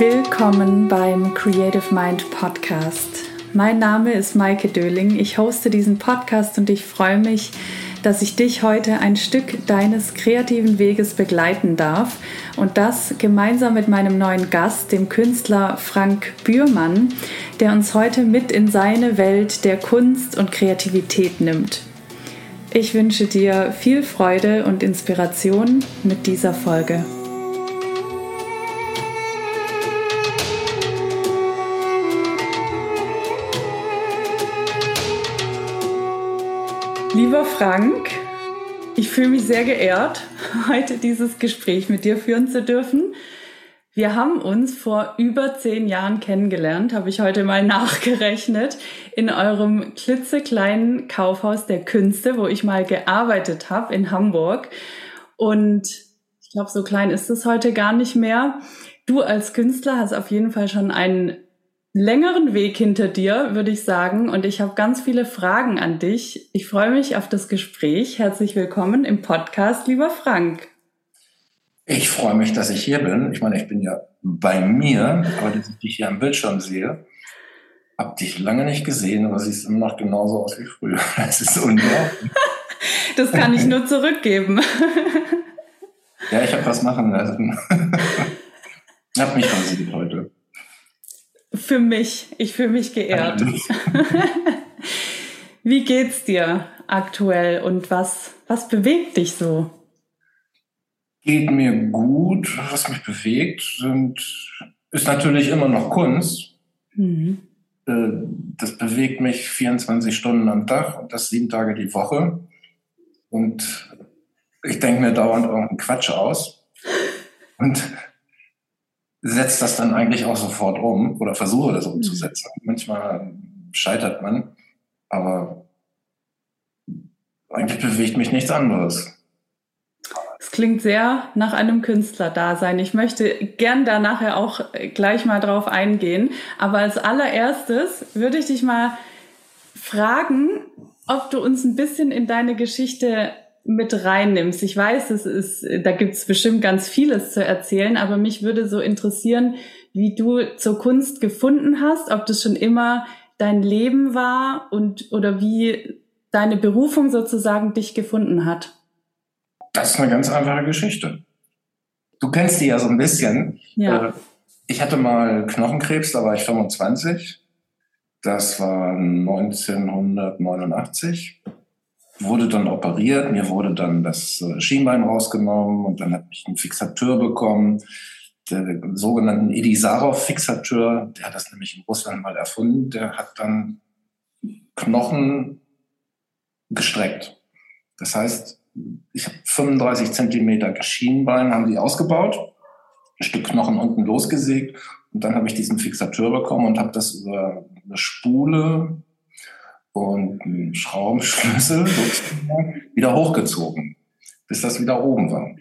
Willkommen beim Creative Mind Podcast. Mein Name ist Maike Döling. Ich hoste diesen Podcast und ich freue mich, dass ich dich heute ein Stück deines kreativen Weges begleiten darf und das gemeinsam mit meinem neuen Gast, dem Künstler Frank Bührmann, der uns heute mit in seine Welt der Kunst und Kreativität nimmt. Ich wünsche dir viel Freude und Inspiration mit dieser Folge. Lieber Frank, ich fühle mich sehr geehrt, heute dieses Gespräch mit dir führen zu dürfen. Wir haben uns vor über zehn Jahren kennengelernt, habe ich heute mal nachgerechnet, in eurem klitzekleinen Kaufhaus der Künste, wo ich mal gearbeitet habe in Hamburg. Und ich glaube, so klein ist es heute gar nicht mehr. Du als Künstler hast auf jeden Fall schon einen längeren Weg hinter dir, würde ich sagen. Und ich habe ganz viele Fragen an dich. Ich freue mich auf das Gespräch. Herzlich willkommen im Podcast, lieber Frank. Ich freue mich, dass ich hier bin. Ich meine, ich bin ja bei mir, aber dass ich dich hier am Bildschirm sehe. Hab dich lange nicht gesehen, aber siehst immer noch genauso aus wie früher. Das ist unglaublich. das kann ich nur zurückgeben. ja, ich habe was machen lassen. ich habe mich rasiert heute. Für mich. Ich fühle mich geehrt. Wie geht's dir aktuell und was, was bewegt dich so? Geht mir gut. Was mich bewegt, sind, ist natürlich immer noch Kunst. Mhm. Äh, das bewegt mich 24 Stunden am Tag und das sieben Tage die Woche. Und ich denke mir dauernd irgendeinen Quatsch aus. Und setzt das dann eigentlich auch sofort um oder versuche das umzusetzen. Mhm. Manchmal scheitert man, aber eigentlich bewegt mich nichts anderes. Es klingt sehr nach einem Künstlerdasein. Ich möchte gern da nachher auch gleich mal drauf eingehen. Aber als allererstes würde ich dich mal fragen, ob du uns ein bisschen in deine Geschichte mit reinnimmst. Ich weiß, es ist, da gibt es bestimmt ganz vieles zu erzählen, aber mich würde so interessieren, wie du zur Kunst gefunden hast, ob das schon immer dein Leben war und oder wie deine Berufung sozusagen dich gefunden hat. Das ist eine ganz einfache Geschichte. Du kennst die ja so ein bisschen. Ja. Äh, ich hatte mal Knochenkrebs, da war ich 25. Das war 1989 wurde dann operiert, mir wurde dann das äh, Schienbein rausgenommen und dann habe ich einen Fixateur bekommen, der sogenannten Edisarov-Fixateur, der hat das nämlich in Russland mal erfunden, der hat dann Knochen gestreckt. Das heißt, ich habe 35 Zentimeter Schienbein, haben die ausgebaut, ein Stück Knochen unten losgesägt und dann habe ich diesen Fixateur bekommen und habe das über eine Spule und einen Schraubenschlüssel wieder hochgezogen, bis das wieder oben war.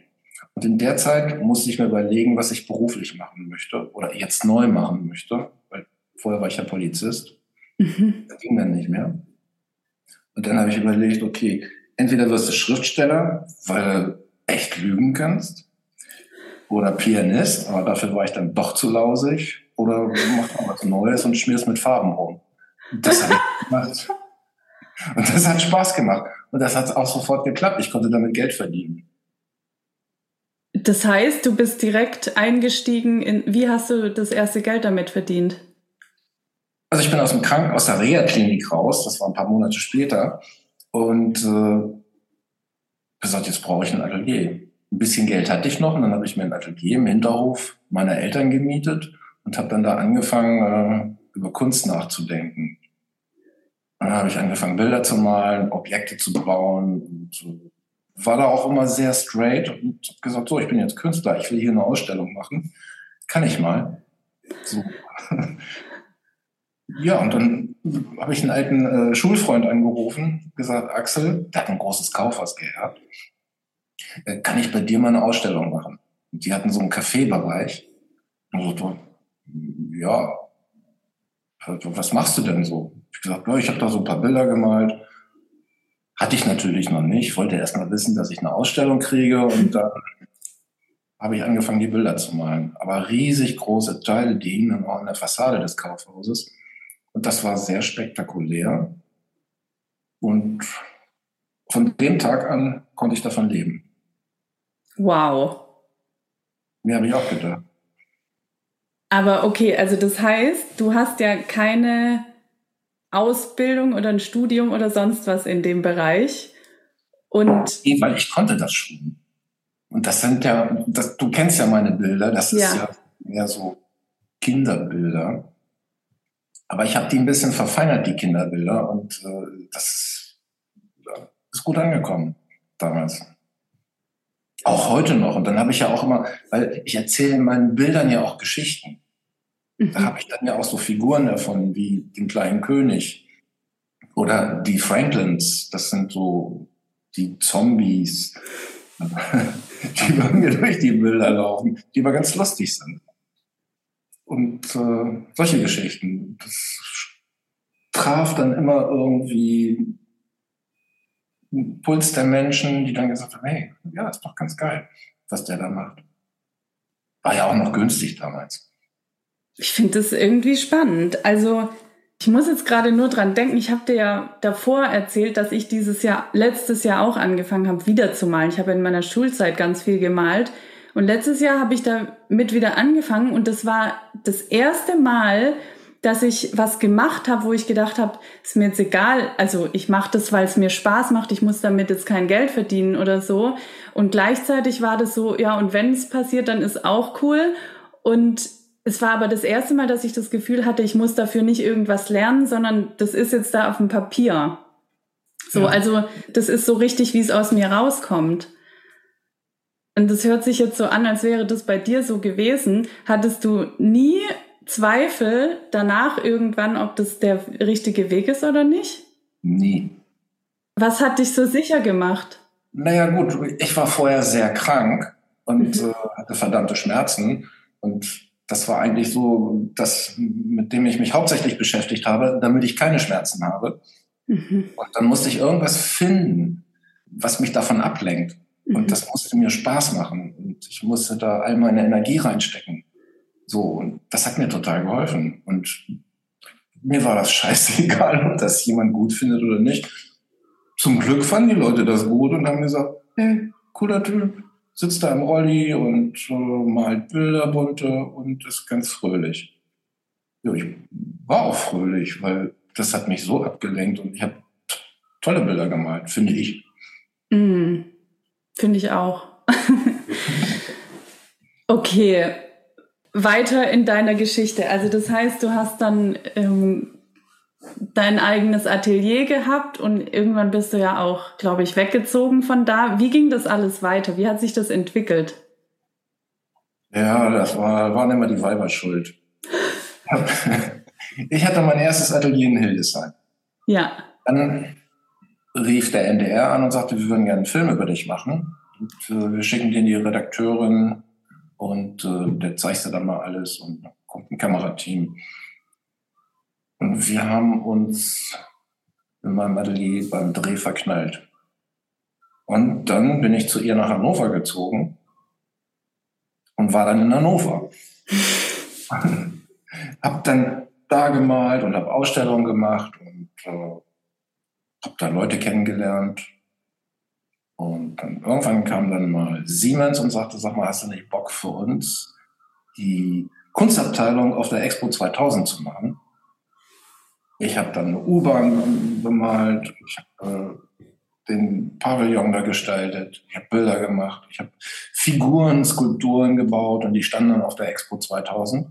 Und in der Zeit musste ich mir überlegen, was ich beruflich machen möchte oder jetzt neu machen möchte, weil vorher war ich ja Polizist. Mhm. Das ging dann nicht mehr. Und dann habe ich überlegt, okay, entweder wirst du Schriftsteller, weil du echt lügen kannst, oder Pianist, aber dafür war ich dann doch zu lausig, oder mach mal was Neues und schmierst mit Farben rum. Das habe ich gemacht. Und das hat Spaß gemacht. Und das hat auch sofort geklappt. Ich konnte damit Geld verdienen. Das heißt, du bist direkt eingestiegen in, wie hast du das erste Geld damit verdient? Also ich bin aus dem Kranken, aus der Reha-Klinik raus, das war ein paar Monate später, und äh, gesagt, jetzt brauche ich ein Atelier. Ein bisschen Geld hatte ich noch und dann habe ich mir ein Atelier im Hinterhof meiner Eltern gemietet und habe dann da angefangen, äh, über Kunst nachzudenken. Dann habe ich angefangen, Bilder zu malen, Objekte zu bauen und war da auch immer sehr straight und habe gesagt, so, ich bin jetzt Künstler, ich will hier eine Ausstellung machen. Kann ich mal. So. ja, und dann habe ich einen alten äh, Schulfreund angerufen, gesagt, Axel, der hat ein großes Kaufhaus gehabt. Äh, kann ich bei dir mal eine Ausstellung machen? Und die hatten so einen Kaffeebereich. Und so, ja, was machst du denn so? Ich gesagt, ja, ich habe da so ein paar Bilder gemalt. Hatte ich natürlich noch nicht. Wollte erst mal wissen, dass ich eine Ausstellung kriege und dann habe ich angefangen, die Bilder zu malen. Aber riesig große Teile, die hingen auch an der Fassade des Kaufhauses. Und das war sehr spektakulär. Und von dem Tag an konnte ich davon leben. Wow. Mir habe ich auch gedacht. Aber okay, also das heißt, du hast ja keine Ausbildung oder ein Studium oder sonst was in dem Bereich. Und nee, weil ich konnte das schon. Und das sind ja, das, du kennst ja meine Bilder, das ist ja, ja mehr so Kinderbilder. Aber ich habe die ein bisschen verfeinert, die Kinderbilder, und äh, das ist gut angekommen damals. Auch heute noch. Und dann habe ich ja auch immer, weil ich erzähle in meinen Bildern ja auch Geschichten. Da habe ich dann ja auch so Figuren davon, wie den kleinen König oder die Franklins. Das sind so die Zombies, die bei mir durch die Bilder laufen, die aber ganz lustig sind. Und äh, solche Geschichten. Das traf dann immer irgendwie einen Puls der Menschen, die dann gesagt haben, hey, ja, ist doch ganz geil, was der da macht. War ja auch noch günstig damals. Ich finde das irgendwie spannend. Also ich muss jetzt gerade nur dran denken, ich habe dir ja davor erzählt, dass ich dieses Jahr, letztes Jahr auch angefangen habe, wieder zu malen. Ich habe in meiner Schulzeit ganz viel gemalt und letztes Jahr habe ich damit wieder angefangen und das war das erste Mal, dass ich was gemacht habe, wo ich gedacht habe, ist mir jetzt egal, also ich mache das, weil es mir Spaß macht, ich muss damit jetzt kein Geld verdienen oder so. Und gleichzeitig war das so, ja, und wenn es passiert, dann ist auch cool. Und es war aber das erste Mal, dass ich das Gefühl hatte, ich muss dafür nicht irgendwas lernen, sondern das ist jetzt da auf dem Papier. So, ja. also das ist so richtig, wie es aus mir rauskommt. Und das hört sich jetzt so an, als wäre das bei dir so gewesen. Hattest du nie Zweifel danach irgendwann, ob das der richtige Weg ist oder nicht? Nie. Was hat dich so sicher gemacht? Naja gut, ich war vorher sehr krank und mhm. äh, hatte verdammte Schmerzen. Und das war eigentlich so das, mit dem ich mich hauptsächlich beschäftigt habe, damit ich keine Schmerzen habe. Mhm. Und dann musste ich irgendwas finden, was mich davon ablenkt. Und mhm. das musste mir Spaß machen. Und ich musste da all meine Energie reinstecken. So, und das hat mir total geholfen. Und mir war das scheißegal, ob das jemand gut findet oder nicht. Zum Glück fanden die Leute das gut und haben gesagt, hey, cooler Typ, sitzt da im Rolli und äh, malt Bilder bunte und ist ganz fröhlich. Ja, ich war auch fröhlich, weil das hat mich so abgelenkt und ich habe tolle Bilder gemalt, finde ich. Mm, finde ich auch. okay, weiter in deiner Geschichte. Also das heißt, du hast dann ähm, dein eigenes Atelier gehabt und irgendwann bist du ja auch, glaube ich, weggezogen von da. Wie ging das alles weiter? Wie hat sich das entwickelt? Ja, das war, waren immer die Weiber schuld. Ich hatte mein erstes Atelier in Hildesheim. Ja. Dann rief der NDR an und sagte, wir würden gerne einen Film über dich machen. Und, äh, wir schicken dir die Redakteurin und äh, der zeigst du dann mal alles und kommt ein Kamerateam. Und wir haben uns in meinem Atelier beim Dreh verknallt. Und dann bin ich zu ihr nach Hannover gezogen und war dann in Hannover. hab dann da gemalt und habe Ausstellungen gemacht und äh, habe da Leute kennengelernt. Und dann irgendwann kam dann mal Siemens und sagte, sag mal, hast du nicht Bock für uns, die Kunstabteilung auf der Expo 2000 zu machen? Ich habe dann eine U-Bahn bemalt, ich habe äh, den Pavillon da gestaltet, ich habe Bilder gemacht, ich habe Figuren, Skulpturen gebaut und die standen dann auf der Expo 2000.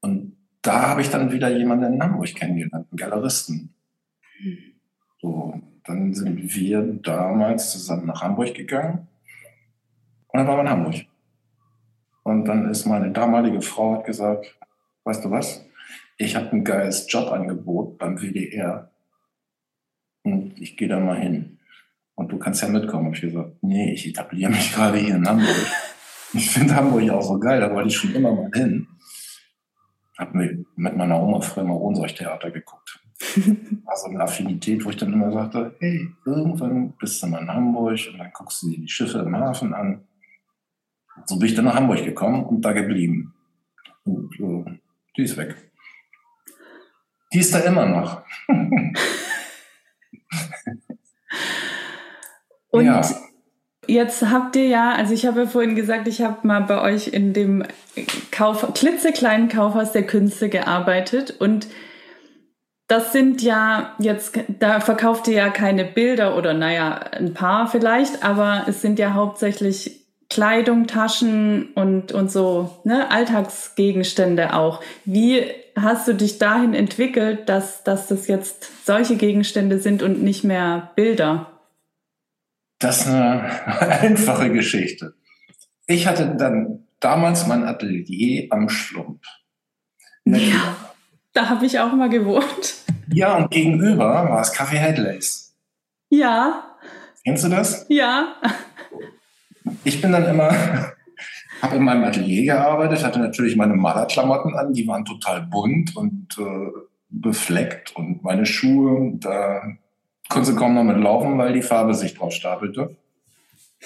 Und da habe ich dann wieder jemanden in Hamburg kennengelernt, einen Galeristen. So, dann sind wir damals zusammen nach Hamburg gegangen und dann waren wir in Hamburg. Und dann ist meine damalige Frau hat gesagt, weißt du was, ich habe ein geiles Jobangebot beim WDR und ich gehe da mal hin. Und du kannst ja mitkommen. Und ich gesagt, nee, ich etabliere mich gerade hier in Hamburg. Ich finde Hamburg auch so geil, da wollte ich schon immer mal hin. Hab mir mit meiner Oma früher mal Ohnsorgtheater geguckt. War so eine Affinität, wo ich dann immer sagte, hey, irgendwann bist du mal in Hamburg und dann guckst du dir die Schiffe im Hafen an. So bin ich dann nach Hamburg gekommen und da geblieben. Und äh, die ist weg. Die ist da immer noch. und ja. Jetzt habt ihr ja, also ich habe ja vorhin gesagt, ich habe mal bei euch in dem Kauf, klitzekleinen Kaufhaus der Künste gearbeitet und das sind ja jetzt, da verkauft ihr ja keine Bilder oder naja, ein paar vielleicht, aber es sind ja hauptsächlich Kleidung, Taschen und, und so, ne, Alltagsgegenstände auch. Wie hast du dich dahin entwickelt, dass, dass das jetzt solche Gegenstände sind und nicht mehr Bilder? Das ist eine einfache Geschichte. Ich hatte dann damals mein Atelier am Schlump. Ja, da habe ich auch mal gewohnt. Ja, und gegenüber war es Café Headlays. Ja. Kennst du das? Ja. Ich bin dann immer, habe in meinem Atelier gearbeitet, hatte natürlich meine Malerklamotten an, die waren total bunt und äh, befleckt und meine Schuhe, da konnte kaum noch mit laufen, weil die Farbe sich drauf stapelte.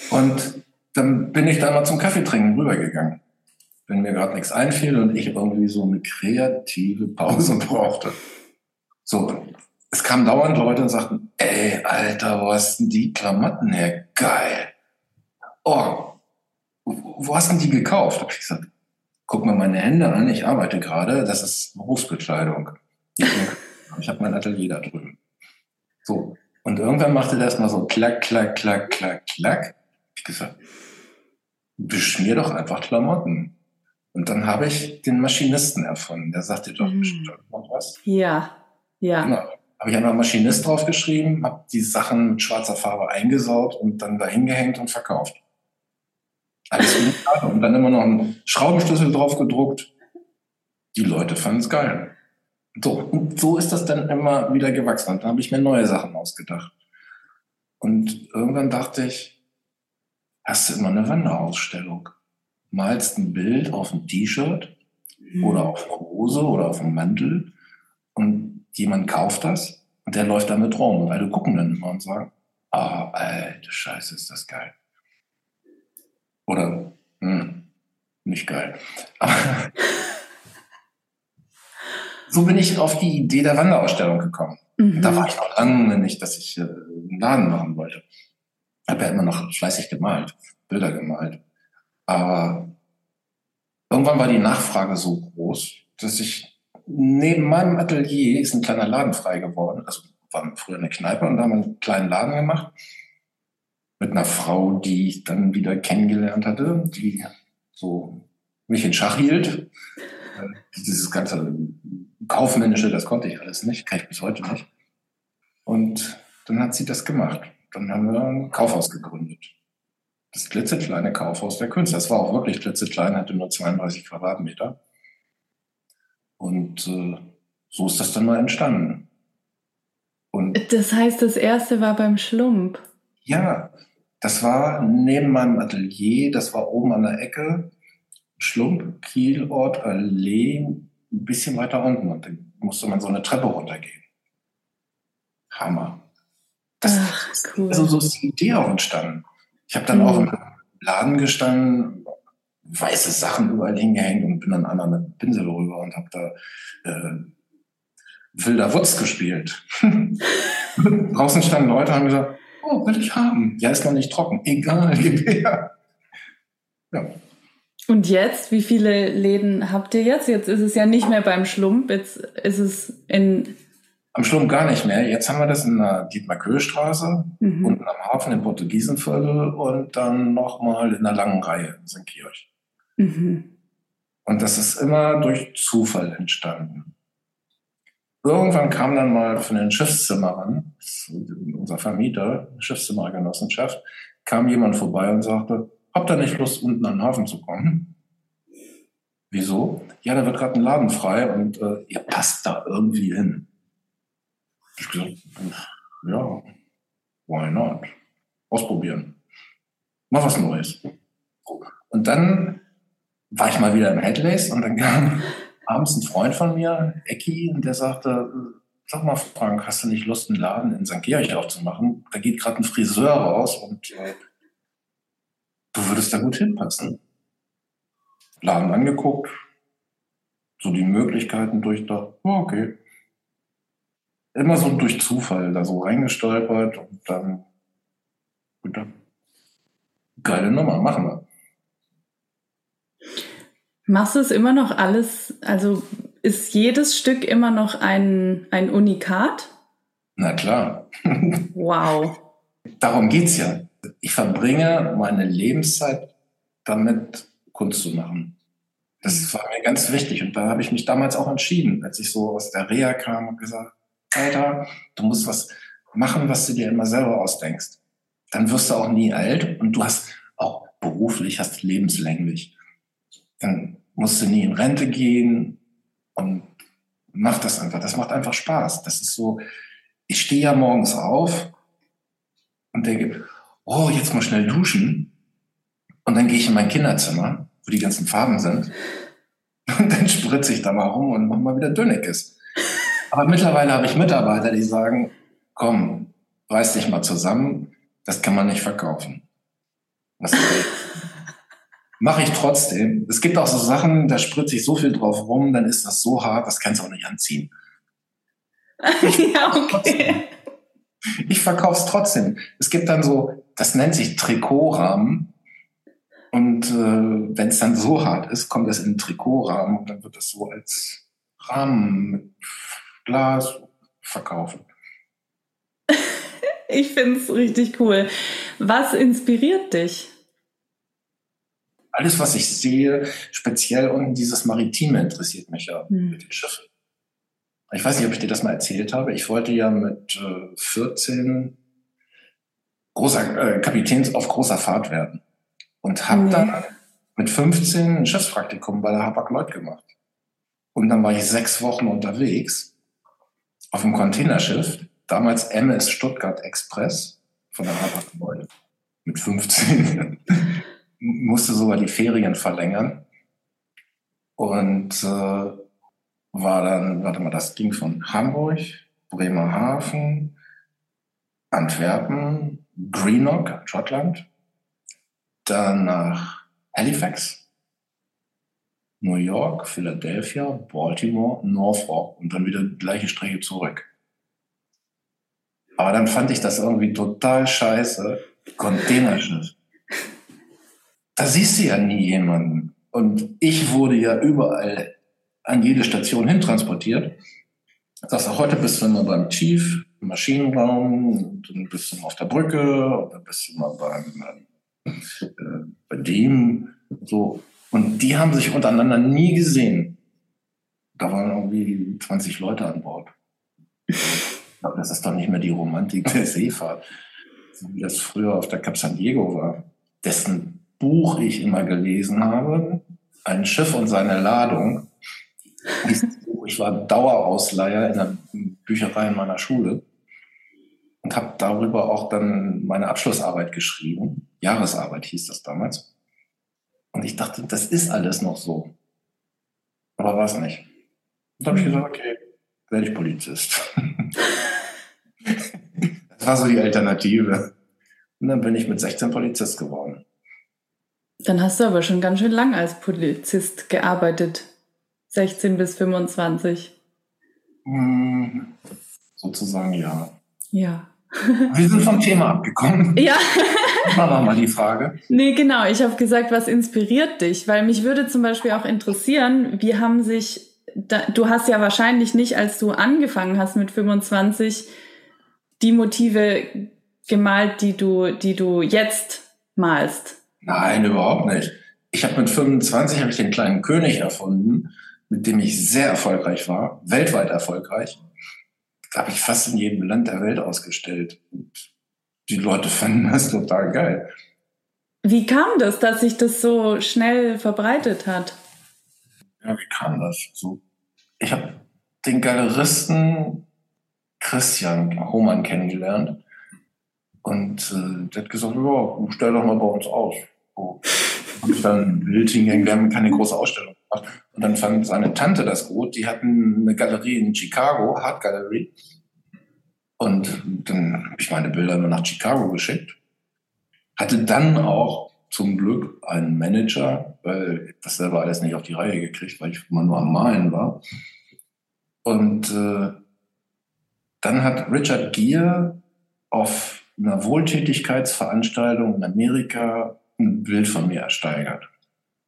Und dann bin ich da mal zum Kaffeetrinken rübergegangen, wenn mir gerade nichts einfiel und ich irgendwie so eine kreative Pause brauchte. So, es kamen dauernd Leute und sagten, ey, Alter, wo hast denn die Klamotten her? Geil. Oh, wo hast denn die gekauft? Hab ich gesagt, guck mal meine Hände an, ich arbeite gerade, das ist Berufsbekleidung. Ich habe mein Atelier da drüben. So. Und irgendwann machte das mal so klack, klack, klack, klack, klack. Ich gesagt, beschmier doch einfach Klamotten. Und dann habe ich den Maschinisten erfunden. Der sagte doch mhm. bestimmt was. Ja, ja. Genau. Habe ich einfach Maschinist draufgeschrieben, habe die Sachen mit schwarzer Farbe eingesaugt und dann dahin gehängt und verkauft. Alles und dann immer noch einen Schraubenschlüssel drauf gedruckt. Die Leute fanden es geil. So, und so ist das dann immer wieder gewachsen. Und dann habe ich mir neue Sachen ausgedacht. Und irgendwann dachte ich, hast du immer eine Wanderausstellung? Malst ein Bild auf ein T-Shirt mhm. oder auf eine Hose oder auf einen Mantel und jemand kauft das und der läuft damit rum. Und alle gucken dann immer und sagen, ah, oh, alte Scheiße, ist das geil. Oder, hm, nicht geil. Aber so bin ich auf die Idee der Wanderausstellung gekommen. Mhm. Da war ich noch lange nicht, dass ich äh, einen Laden machen wollte. Habe ja immer noch fleißig gemalt, Bilder gemalt. Aber irgendwann war die Nachfrage so groß, dass ich neben meinem Atelier ist ein kleiner Laden frei geworden. Also war früher eine Kneipe und da haben wir einen kleinen Laden gemacht mit einer Frau, die ich dann wieder kennengelernt hatte, die so mich in Schach hielt. Äh, dieses ganze Kaufmännische, das konnte ich alles nicht, kann ich bis heute nicht. Und dann hat sie das gemacht. Dann haben wir ein Kaufhaus gegründet. Das klitzekleine Kaufhaus der Künstler. Das war auch wirklich klitzeklein, hatte nur 32 Quadratmeter. Und äh, so ist das dann mal entstanden. Und das heißt, das erste war beim Schlump. Ja, das war neben meinem Atelier, das war oben an der Ecke, Schlump, Kielort, Allee, ein bisschen weiter unten. Und dann musste man so eine Treppe runtergehen. Hammer. Das, Ach, cool. Also so ist die Idee auch entstanden. Ich habe dann mhm. auch im Laden gestanden, weiße Sachen überall hingehängt und bin dann einmal mit Pinsel rüber und habe da äh, Wilder Wutz gespielt. Draußen standen Leute und haben gesagt, oh, will ich haben. Ja, ist noch nicht trocken. Egal, gib her. Ja. Und jetzt, wie viele Läden habt ihr jetzt? Jetzt ist es ja nicht mehr beim Schlump, jetzt ist es in. Am Schlump gar nicht mehr. Jetzt haben wir das in der Dietmar-Köhl-Straße, mhm. unten am Hafen im Portugiesenviertel und dann nochmal in der langen Reihe in St. Kirch. Mhm. Und das ist immer durch Zufall entstanden. Irgendwann kam dann mal von den Schiffszimmerern, unser Vermieter, Schiffszimmergenossenschaft, kam jemand vorbei und sagte, habt ihr nicht Lust, unten an den Hafen zu kommen? Wieso? Ja, da wird gerade ein Laden frei und äh, ihr passt da irgendwie hin. Ich gesagt, ja, why not? Ausprobieren. Mach was Neues. Und dann war ich mal wieder im Headlace und dann kam abends ein Freund von mir, Ecki, und der sagte, sag mal Frank, hast du nicht Lust, einen Laden in St. Georg aufzumachen? Da geht gerade ein Friseur raus und äh, du würdest da gut hinpassen. Laden angeguckt, so die Möglichkeiten durchdacht, oh, okay. Immer so durch Zufall da so reingestolpert und dann gedacht, geile Nummer, machen wir. Machst du es immer noch alles, also ist jedes Stück immer noch ein, ein Unikat? Na klar. Wow. Darum geht's ja. Ich verbringe meine Lebenszeit damit, Kunst zu machen. Das war mir ganz wichtig. Und da habe ich mich damals auch entschieden, als ich so aus der Reha kam und gesagt, Alter, du musst was machen, was du dir immer selber ausdenkst. Dann wirst du auch nie alt und du hast auch beruflich, hast lebenslänglich. Dann musst du nie in Rente gehen und mach das einfach. Das macht einfach Spaß. Das ist so, ich stehe ja morgens auf und denke, oh, jetzt mal schnell duschen. Und dann gehe ich in mein Kinderzimmer, wo die ganzen Farben sind. Und dann spritze ich da mal rum und mach mal wieder Dönekes. Aber mittlerweile habe ich Mitarbeiter, die sagen, komm, reiß dich mal zusammen, das kann man nicht verkaufen. Mache ich trotzdem. Es gibt auch so Sachen, da spritze ich so viel drauf rum, dann ist das so hart, das kannst du auch nicht anziehen. ja, okay. Ich verkaufe es trotzdem. Es gibt dann so, das nennt sich Trikotrahmen. Und äh, wenn es dann so hart ist, kommt es in einen Trikotrahmen und dann wird das so als Rahmen mit Glas verkaufen. ich finde es richtig cool. Was inspiriert dich? Alles, was ich sehe, speziell unten dieses Maritime interessiert mich ja hm. mit den Schiffen. Ich weiß nicht, ob ich dir das mal erzählt habe. Ich wollte ja mit äh, 14 großer äh, Kapitäns auf großer Fahrt werden und habe nee. dann mit 15 ein Schiffspraktikum bei der Hapag-Lloyd gemacht. Und dann war ich sechs Wochen unterwegs auf einem Containerschiff, damals MS Stuttgart Express von der Hapag-Lloyd mit 15. Musste sogar die Ferien verlängern. Und äh, war dann, warte mal, das ging von Hamburg, Bremerhaven, Antwerpen, Greenock, Schottland, dann nach Halifax, New York, Philadelphia, Baltimore, Norfolk und dann wieder die gleiche Strecke zurück. Aber dann fand ich das irgendwie total scheiße. Containerschiff. Da siehst du ja nie jemanden. Und ich wurde ja überall an jede Station hintransportiert. Sagst du, heute bist du immer beim Chief im Maschinenraum, dann bist du mal auf der Brücke, und dann bist du mal beim, äh, bei dem, so. Und die haben sich untereinander nie gesehen. Da waren irgendwie 20 Leute an Bord. Aber das ist doch nicht mehr die Romantik der Seefahrt, wie das früher auf der Cap San Diego war, dessen Buch ich immer gelesen habe, ein Schiff und seine Ladung, ich war Dauerausleiher in der Bücherei in meiner Schule und habe darüber auch dann meine Abschlussarbeit geschrieben. Jahresarbeit hieß das damals. Und ich dachte, das ist alles noch so. Aber war es nicht. Und dann habe ich mhm. gesagt, okay, werde ich Polizist. das war so die Alternative. Und dann bin ich mit 16 Polizist geworden. Dann hast du aber schon ganz schön lang als Polizist gearbeitet. 16 bis 25. Hm, sozusagen ja. Ja. Wir sind vom Thema abgekommen. Ja. Machen wir mal die Frage. Nee, genau. Ich habe gesagt, was inspiriert dich? Weil mich würde zum Beispiel auch interessieren, wie haben sich, da, du hast ja wahrscheinlich nicht, als du angefangen hast mit 25, die Motive gemalt, die du, die du jetzt malst. Nein, überhaupt nicht. Ich habe mit 25 habe ich den kleinen König erfunden mit dem ich sehr erfolgreich war, weltweit erfolgreich, habe ich fast in jedem Land der Welt ausgestellt. Und die Leute fanden das total geil. Wie kam das, dass sich das so schnell verbreitet hat? Ja, wie kam das? So, ich habe den Galeristen Christian Hohmann kennengelernt und äh, der hat gesagt, ja, stell doch mal bei uns aus. So. Ich dann ein Bild wir haben keine große Ausstellung gemacht. Und dann fand seine Tante das gut. Die hatten eine Galerie in Chicago, Art Gallery. Und dann habe ich meine Bilder nur nach Chicago geschickt. Hatte dann auch zum Glück einen Manager weil ich das selber alles nicht auf die Reihe gekriegt, weil ich immer nur am Malen war. Und äh, dann hat Richard Gere auf einer Wohltätigkeitsveranstaltung in Amerika ein Bild von mir ersteigert.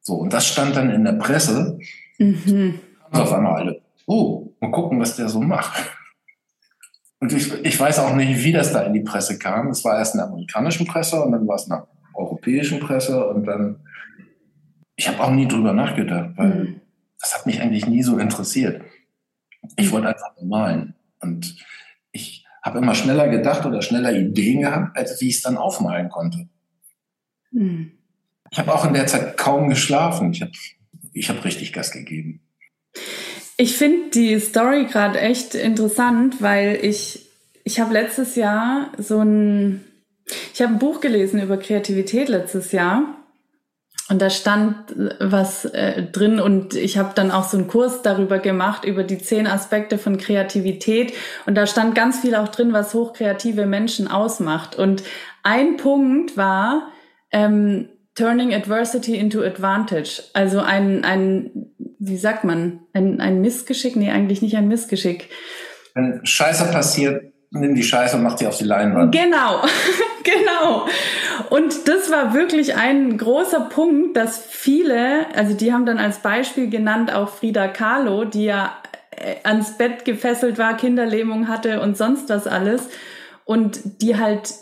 So, und das stand dann in der Presse. Mhm. Und auf einmal alle, oh, mal gucken, was der so macht. Und ich, ich weiß auch nicht, wie das da in die Presse kam. Es war erst in der amerikanischen Presse und dann war es in der europäischen Presse und dann, ich habe auch nie drüber nachgedacht, weil mhm. das hat mich eigentlich nie so interessiert. Ich wollte einfach malen. Und ich habe immer schneller gedacht oder schneller Ideen gehabt, als wie ich es dann aufmalen konnte. Mhm. Ich habe auch in der Zeit kaum geschlafen. Ich habe ich hab richtig Gas gegeben. Ich finde die Story gerade echt interessant, weil ich, ich habe letztes Jahr so ein, ich habe ein Buch gelesen über Kreativität letztes Jahr. Und da stand was äh, drin und ich habe dann auch so einen Kurs darüber gemacht, über die zehn Aspekte von Kreativität. Und da stand ganz viel auch drin, was hochkreative Menschen ausmacht. Und ein Punkt war, ähm, Turning Adversity into Advantage. Also ein, ein wie sagt man, ein, ein Missgeschick? Nee, eigentlich nicht ein Missgeschick. Wenn Scheiße passiert, nimm die Scheiße und mach die auf die Leinwand. Genau, genau. Und das war wirklich ein großer Punkt, dass viele, also die haben dann als Beispiel genannt auch Frida Kahlo, die ja äh, ans Bett gefesselt war, Kinderlähmung hatte und sonst was alles. Und die halt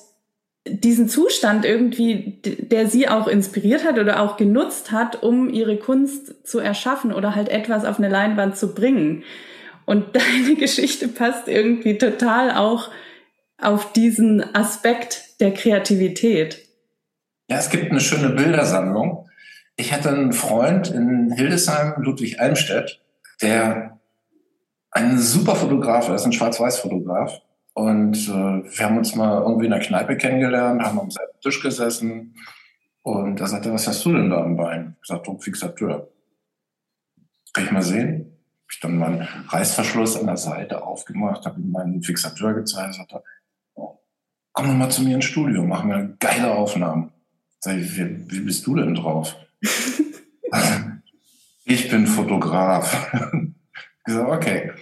diesen Zustand irgendwie, der sie auch inspiriert hat oder auch genutzt hat, um ihre Kunst zu erschaffen oder halt etwas auf eine Leinwand zu bringen. Und deine Geschichte passt irgendwie total auch auf diesen Aspekt der Kreativität. Ja, es gibt eine schöne Bildersammlung. Ich hatte einen Freund in Hildesheim, Ludwig Almstedt, der ein super Fotograf ist, ein Schwarz-Weiß-Fotograf. Und äh, wir haben uns mal irgendwie in der Kneipe kennengelernt, haben am selben Tisch gesessen. Und da sagte er, was hast du denn da am Bein? Ich sagte, Fixateur. Kann ich mal sehen? Hab ich dann meinen Reißverschluss an der Seite aufgemacht, habe ihm meinen Fixateur gezeigt, sagte, oh, komm doch mal zu mir ins Studio, machen wir geile Aufnahmen. Sag ich, wie, wie bist du denn drauf? ich bin Fotograf. ich sage, okay.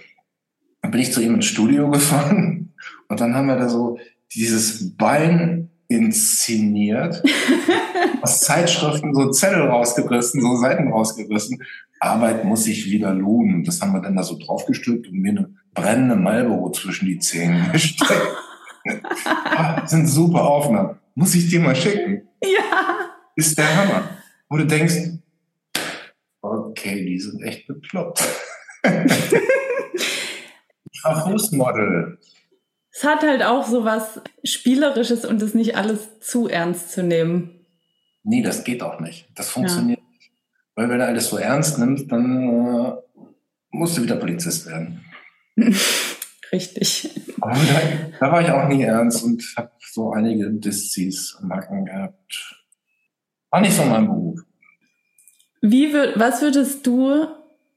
Dann bin ich zu ihm ins Studio gefahren und dann haben wir da so dieses Bein inszeniert, aus Zeitschriften so Zettel rausgerissen, so Seiten rausgerissen. Arbeit muss sich wieder lohnen. Das haben wir dann da so draufgestülpt und mir eine brennende Marlboro zwischen die Zähne gesteckt. ah, das sind super Aufnahmen. Muss ich dir mal schicken? Ja. Ist der Hammer. Wo du denkst, okay, die sind echt bekloppt. ich war Fußmodel. Es hat halt auch so was Spielerisches und es nicht alles zu ernst zu nehmen. Nee, das geht auch nicht. Das funktioniert ja. nicht. Weil wenn du alles so ernst nimmst, dann äh, musst du wieder Polizist werden. Richtig. Da, da, war ich auch nie ernst und habe so einige Diszies am Nacken gehabt. War nicht so mein Beruf. Wie würd, was würdest du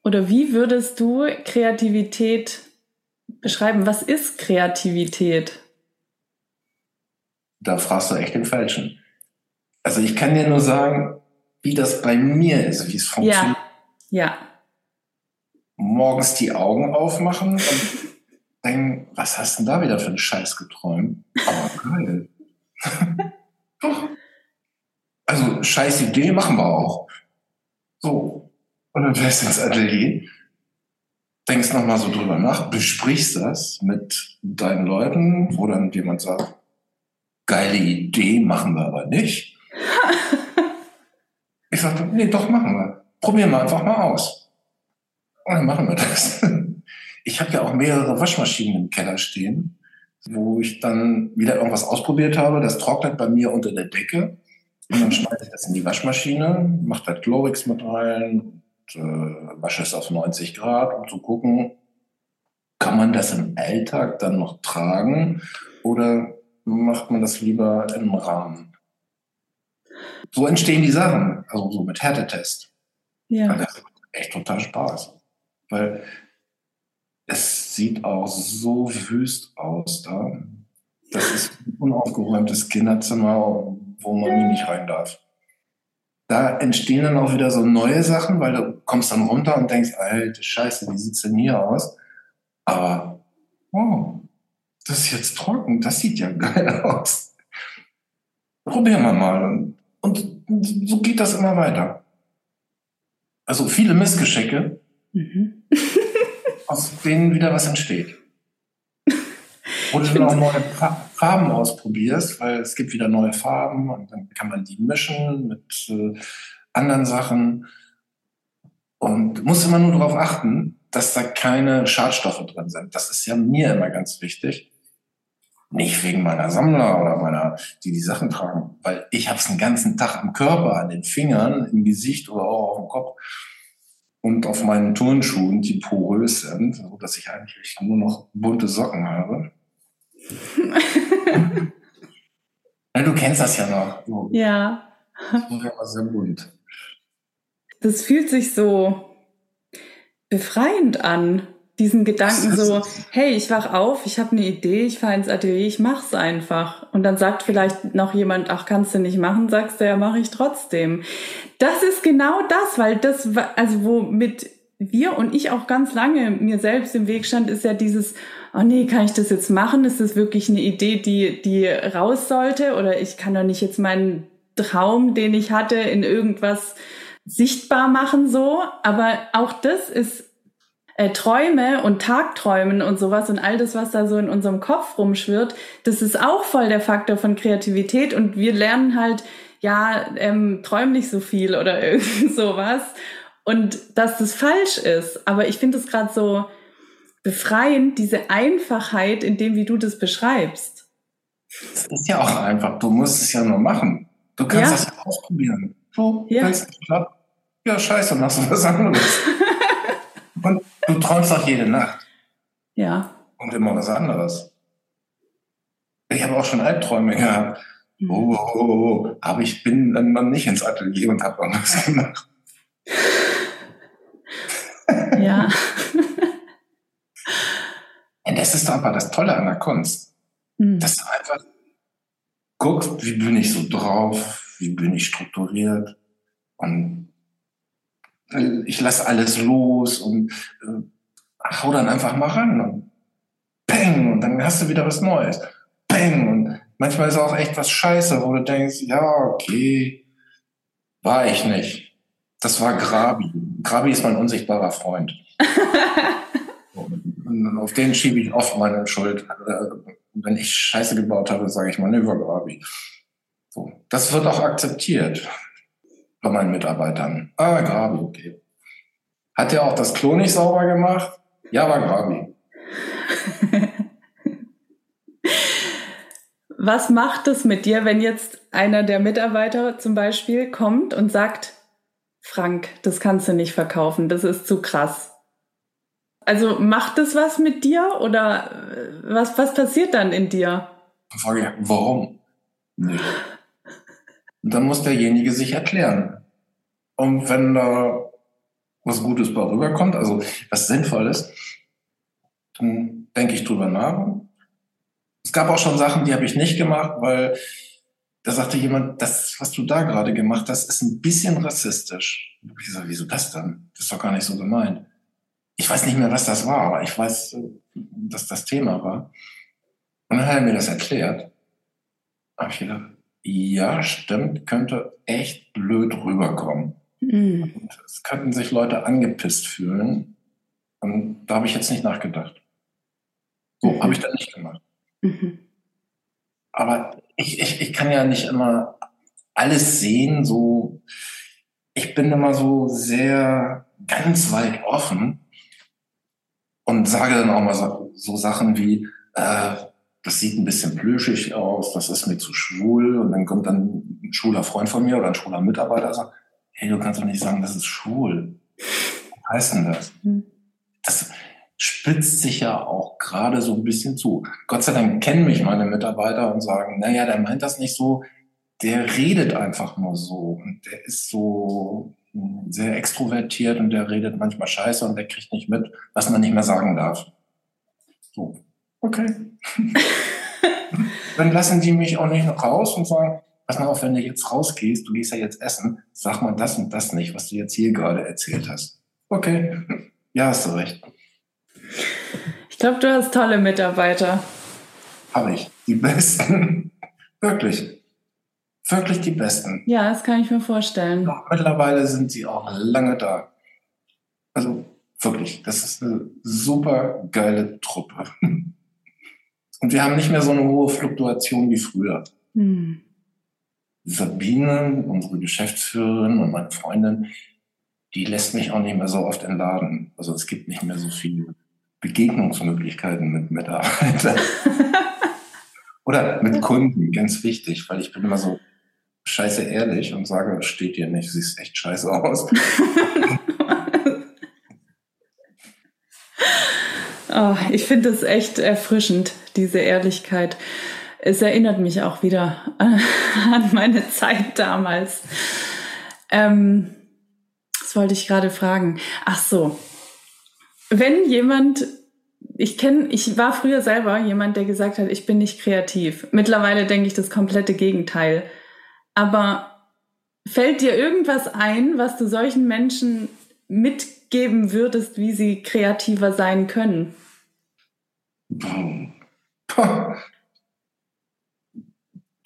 oder wie würdest du Kreativität beschreiben, was ist Kreativität? Da fragst du echt den Falschen. Also ich kann dir nur sagen, wie das bei mir ist, wie es funktioniert. Ja. ja. Morgens die Augen aufmachen und denken, was hast du denn da wieder für einen Scheiß geträumt? Aber geil. also scheiß Idee machen wir auch. So. Und dann fährst du ins Atelier denkst nochmal so drüber nach, besprichst das mit deinen Leuten, wo dann jemand sagt, geile Idee, machen wir aber nicht. ich sagte, nee, doch, machen wir. Probieren wir einfach mal aus. Und dann machen wir das. Ich habe ja auch mehrere Waschmaschinen im Keller stehen, wo ich dann wieder irgendwas ausprobiert habe. Das trocknet bei mir unter der Decke. Und dann schmeiße ich das in die Waschmaschine, mache da Chlorix mit rein, äh, wasche es auf 90 Grad, um zu gucken, kann man das im Alltag dann noch tragen oder macht man das lieber im Rahmen? So entstehen die Sachen, also so mit Härtetest. Ja. Und das macht echt total Spaß. Weil es sieht auch so wüst aus da. Das ist ein unaufgeräumtes Kinderzimmer, wo man nie nicht rein darf. da entstehen dann auch wieder so neue Sachen, weil du kommst dann runter und denkst, alte Scheiße, wie sieht's denn hier aus? Aber, oh, das ist jetzt trocken, das sieht ja geil aus. Probieren wir mal. Und, und so geht das immer weiter. Also viele Missgeschicke, mhm. aus denen wieder was entsteht. Oder du noch neue Farben ausprobierst, weil es gibt wieder neue Farben und dann kann man die mischen mit äh, anderen Sachen. Und muss immer nur darauf achten, dass da keine Schadstoffe drin sind. Das ist ja mir immer ganz wichtig. Nicht wegen meiner Sammler oder meiner, die die Sachen tragen, weil ich habe es den ganzen Tag am Körper, an den Fingern, im Gesicht oder auch auf dem Kopf und auf meinen Turnschuhen, die porös sind, so dass ich eigentlich nur noch bunte Socken habe. ja, du kennst das ja noch. So. Ja. Das war sehr bunt. Das fühlt sich so befreiend an, diesen Gedanken so, hey, ich wach auf, ich habe eine Idee, ich fahre ins Atelier, ich mach's einfach. Und dann sagt vielleicht noch jemand, ach, kannst du nicht machen, sagst du, ja, mache ich trotzdem. Das ist genau das, weil das, also womit wir und ich auch ganz lange mir selbst im Weg stand, ist ja dieses, oh nee, kann ich das jetzt machen? Ist das wirklich eine Idee, die, die raus sollte? Oder ich kann doch nicht jetzt meinen Traum, den ich hatte, in irgendwas sichtbar machen so. Aber auch das ist äh, Träume und Tagträumen und sowas und all das, was da so in unserem Kopf rumschwirrt, das ist auch voll der Faktor von Kreativität und wir lernen halt, ja, ähm, träum nicht so viel oder irgend sowas und dass das falsch ist. Aber ich finde es gerade so, befreien, diese Einfachheit in dem, wie du das beschreibst. Das ist ja auch einfach. Du musst es ja nur machen. Du kannst das ja ausprobieren. Du ja. kannst klappt. Ja, scheiße, machst du was anderes. Und du träumst auch jede Nacht. Ja. Und immer was anderes. Ich habe auch schon Albträume gehabt. Mhm. Oh, oh, oh, oh. Aber ich bin dann mal nicht ins Atelier und habe was gemacht. Ja. Und das ist doch einfach das Tolle an der Kunst. Mhm. Dass du einfach guckst, wie bin ich so drauf, wie bin ich strukturiert und äh, ich lasse alles los und äh, hau dann einfach mal ran und bang und dann hast du wieder was Neues. Bang und manchmal ist auch echt was scheiße, wo du denkst, ja, okay, war ich nicht. Das war Grabi. Grabi ist mein unsichtbarer Freund. auf den schiebe ich oft meine Schuld. Äh, wenn ich Scheiße gebaut habe, sage ich Manövergrabi. So. Das wird auch akzeptiert bei meinen Mitarbeitern. Ah, Grabi, okay. Hat er auch das Klo nicht sauber gemacht? Ja, war Grabi. Was macht es mit dir, wenn jetzt einer der Mitarbeiter zum Beispiel kommt und sagt, Frank, das kannst du nicht verkaufen, das ist zu krass. Also macht das was mit dir oder äh, was, was passiert dann in dir? Frage, warum? Nee. Und dann muss derjenige sich erklären. Und wenn da was Gutes bei rüberkommt, also was Sinnvolles, dann denke ich drüber nach. Es gab auch schon Sachen, die habe ich nicht gemacht, weil da sagte jemand, das, was du da gerade gemacht hast, ist ein bisschen rassistisch. Ich habe gesagt, wieso das dann? Das ist doch gar nicht so gemeint ich weiß nicht mehr, was das war, aber ich weiß, dass das Thema war. Und dann hat er mir das erklärt. Da habe ich gedacht, ja, stimmt, könnte echt blöd rüberkommen. Mhm. es könnten sich Leute angepisst fühlen. Und da habe ich jetzt nicht nachgedacht. So mhm. habe ich dann nicht gemacht. Mhm. Aber ich, ich, ich kann ja nicht immer alles sehen, so. Ich bin immer so sehr ganz weit offen und sage dann auch mal so, so Sachen wie, äh, das sieht ein bisschen plüschig aus, das ist mir zu schwul. Und dann kommt dann ein schwuler Freund von mir oder ein schwuler Mitarbeiter und sagt, hey, du kannst doch nicht sagen, das ist schwul. Was heißt denn das? Hm. Das spitzt sich ja auch gerade so ein bisschen zu. Gott sei Dank kennen mich meine Mitarbeiter und sagen, naja, der meint das nicht so, der redet einfach nur so. Und der ist so, sehr extrovertiert und der redet manchmal scheiße und der kriegt nicht mit, was man nicht mehr sagen darf. So, okay. Dann lassen die mich auch nicht noch raus und sagen, pass mal auf, wenn du jetzt rausgehst, du gehst ja jetzt essen, sag mal das und das nicht, was du jetzt hier gerade erzählt hast. Okay, ja, hast du recht. Ich glaube, du hast tolle Mitarbeiter. Habe ich. Die besten. Wirklich. Wirklich die besten. Ja, das kann ich mir vorstellen. Doch mittlerweile sind sie auch lange da. Also wirklich, das ist eine super geile Truppe. Und wir haben nicht mehr so eine hohe Fluktuation wie früher. Hm. Sabine, unsere Geschäftsführerin und meine Freundin, die lässt mich auch nicht mehr so oft entladen. Also es gibt nicht mehr so viele Begegnungsmöglichkeiten mit Mitarbeitern. Oder mit Kunden, ganz wichtig, weil ich bin immer so scheiße ehrlich und sage, es steht dir nicht, siehst echt scheiße aus. oh, ich finde es echt erfrischend, diese Ehrlichkeit. Es erinnert mich auch wieder an meine Zeit damals. Ähm, das wollte ich gerade fragen. Ach so. Wenn jemand, ich kenne, ich war früher selber jemand, der gesagt hat, ich bin nicht kreativ. Mittlerweile denke ich das komplette Gegenteil. Aber fällt dir irgendwas ein, was du solchen Menschen mitgeben würdest, wie sie kreativer sein können?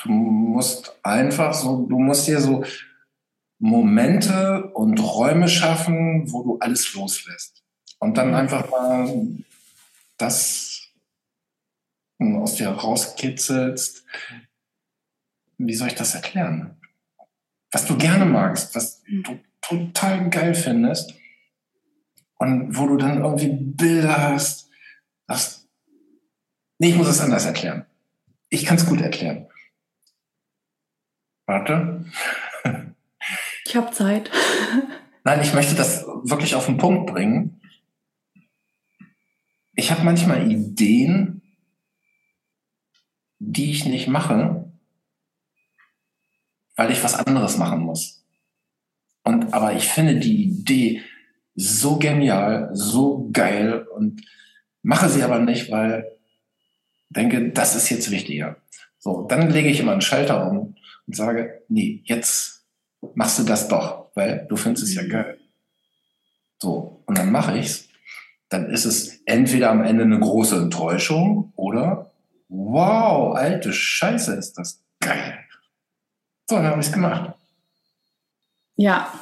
Du musst einfach so, du musst dir so Momente und Räume schaffen, wo du alles loslässt. Und dann einfach mal das aus dir rauskitzelst. Wie soll ich das erklären? Was du gerne magst, was du total geil findest und wo du dann irgendwie Bilder hast. Das nee, ich muss es anders erklären. Ich kann es gut erklären. Warte. Ich habe Zeit. Nein, ich möchte das wirklich auf den Punkt bringen. Ich habe manchmal Ideen, die ich nicht mache, weil ich was anderes machen muss. Und aber ich finde die Idee so genial, so geil und mache sie aber nicht, weil denke, das ist jetzt wichtiger. So, dann lege ich immer einen Schalter um und sage, nee, jetzt machst du das doch, weil du findest es ja mhm. geil. So, und dann mache ich's. Dann ist es entweder am Ende eine große Enttäuschung oder wow, alte Scheiße, ist das geil. So, dann habe ich es gemacht. Ja.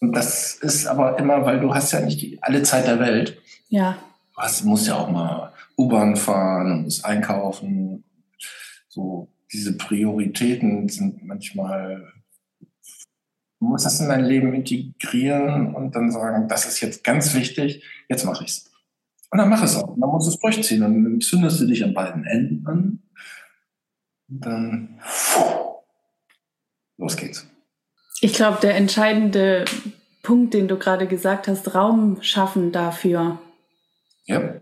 Und das ist aber immer, weil du hast ja nicht die, alle Zeit der Welt. Ja. Du hast, musst ja auch mal U-Bahn fahren und musst einkaufen. So, diese Prioritäten sind manchmal, du musst das in dein Leben integrieren und dann sagen, das ist jetzt ganz wichtig, jetzt mache ich es. Und dann mach es auch. Und dann musst du es durchziehen. Und dann zündest du dich an beiden Enden an. Und dann, pfuh, los geht's. Ich glaube, der entscheidende Punkt, den du gerade gesagt hast, Raum schaffen dafür. Ja.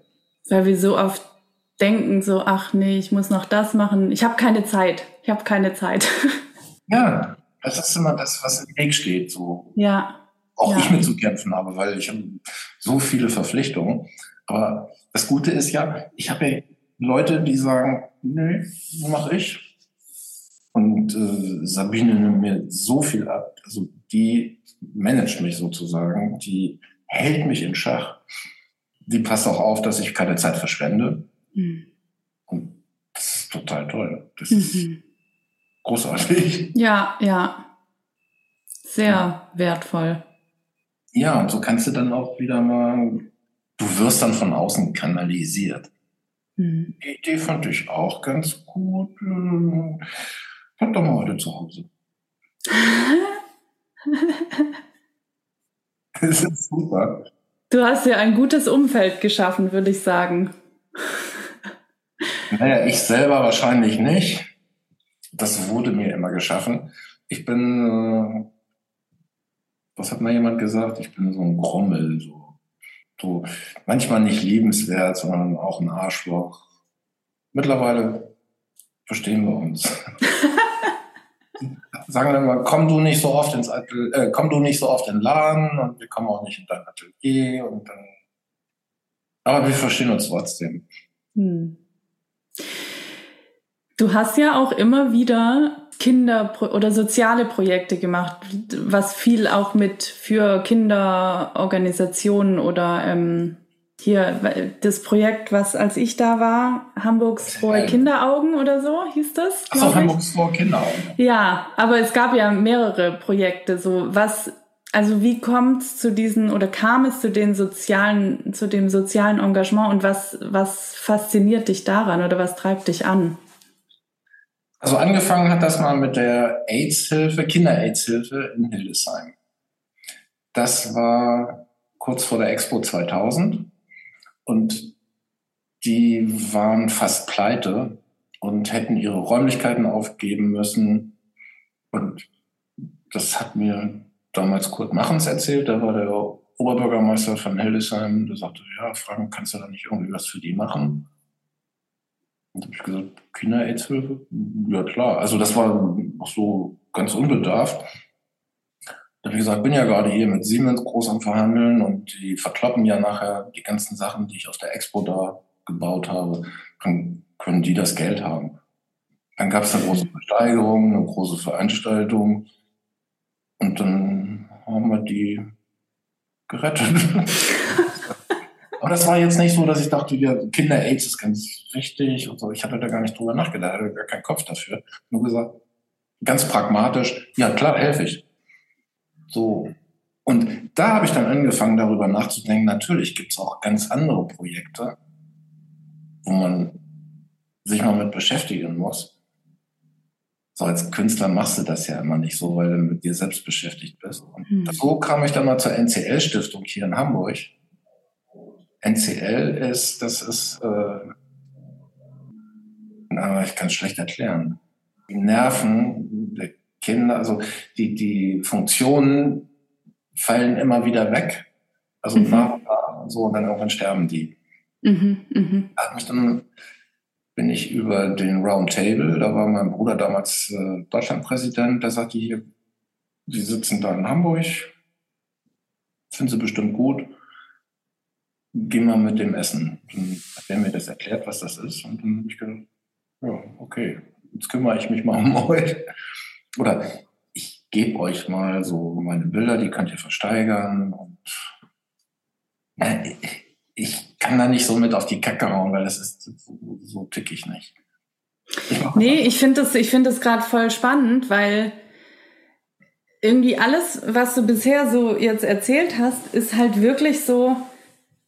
Weil wir so oft denken so, ach nee, ich muss noch das machen. Ich habe keine Zeit. Ich habe keine Zeit. Ja, das ist immer das, was im Weg steht. So. Ja. Auch ja. ich mit zu kämpfen habe, weil ich habe so viele Verpflichtungen. Aber das Gute ist ja, ich habe ja Leute, die sagen, nee, mache ich. Und äh, Sabine nimmt mir so viel ab. Also die managt mich sozusagen, die hält mich in Schach. Die passt auch auf, dass ich keine Zeit verschwende. Mhm. Und das ist total toll. Das mhm. ist großartig. Ja, ja. Sehr ja. wertvoll. Ja, und so kannst du dann auch wieder mal, du wirst dann von außen kanalisiert. Mhm. Die Idee fand ich auch ganz gut. Bleib doch mal heute zu Hause. das ist super. Du hast ja ein gutes Umfeld geschaffen, würde ich sagen. Naja, ich selber wahrscheinlich nicht. Das wurde mir immer geschaffen. Ich bin, äh, was hat mal jemand gesagt? Ich bin so ein Grommel, so, so manchmal nicht liebenswert, sondern auch ein Arschloch. Mittlerweile verstehen wir uns. Sagen wir mal, komm du nicht so oft ins Atelier, äh, komm du nicht so oft in den Laden und wir kommen auch nicht in dein Atelier und dann. Aber wir verstehen uns trotzdem. Hm. Du hast ja auch immer wieder Kinder- oder soziale Projekte gemacht, was viel auch mit für Kinderorganisationen oder ähm, hier das Projekt, was als ich da war, Hamburgs frohe Kinderaugen oder so hieß das. Achso, Hamburgs frohe Kinderaugen. Ja, aber es gab ja mehrere Projekte. So was, also wie kommt es zu diesen oder kam es zu den sozialen, zu dem sozialen Engagement und was was fasziniert dich daran oder was treibt dich an? Also angefangen hat das mal mit der AIDS-Hilfe, Kinder-AIDS-Hilfe in Hildesheim. Das war kurz vor der Expo 2000 und die waren fast pleite und hätten ihre Räumlichkeiten aufgeben müssen. Und das hat mir damals Kurt Machens erzählt, da war der Oberbürgermeister von Hildesheim, der sagte, ja, Frank, kannst du da nicht irgendwie was für die machen? Und habe ich gesagt, Kinder-Aids-Hilfe? Ja, klar. Also das war auch so ganz unbedarft. Da habe ich gesagt, bin ja gerade hier mit Siemens groß am Verhandeln und die verkloppen ja nachher die ganzen Sachen, die ich auf der Expo da gebaut habe. Dann können die das Geld haben. Dann gab es eine große Versteigerung, eine große Veranstaltung und dann haben wir die gerettet. Aber das war jetzt nicht so, dass ich dachte, ja, Kinder-Aids ist ganz wichtig und so. Ich hatte da gar nicht drüber nachgedacht, hatte gar keinen Kopf dafür. Nur gesagt, ganz pragmatisch, ja klar, helfe ich. So. Und da habe ich dann angefangen, darüber nachzudenken, natürlich gibt es auch ganz andere Projekte, wo man sich mal mit beschäftigen muss. So als Künstler machst du das ja immer nicht so, weil du mit dir selbst beschäftigt bist. Und mhm. so kam ich dann mal zur NCL-Stiftung hier in Hamburg NCL ist, das ist, äh, na, ich kann es schlecht erklären. Die Nerven der Kinder, also die, die Funktionen fallen immer wieder weg. Also mhm. nach und nach und so, und dann irgendwann sterben die. Mhm, mh. Hat mich dann bin ich über den Roundtable, da war mein Bruder damals äh, Deutschlandpräsident, der sagte hier, Sie sitzen da in Hamburg, finden Sie bestimmt gut gehen wir mit dem Essen. Dann hat er mir das erklärt, was das ist. Und dann habe ich gedacht, ja, okay, jetzt kümmere ich mich mal um euch. Oder ich gebe euch mal so meine Bilder, die könnt ihr versteigern. Und äh, ich kann da nicht so mit auf die Kacke hauen, weil das ist so, so tick ich nicht. Ich nee, ich finde das, ich finde das gerade voll spannend, weil irgendwie alles, was du bisher so jetzt erzählt hast, ist halt wirklich so,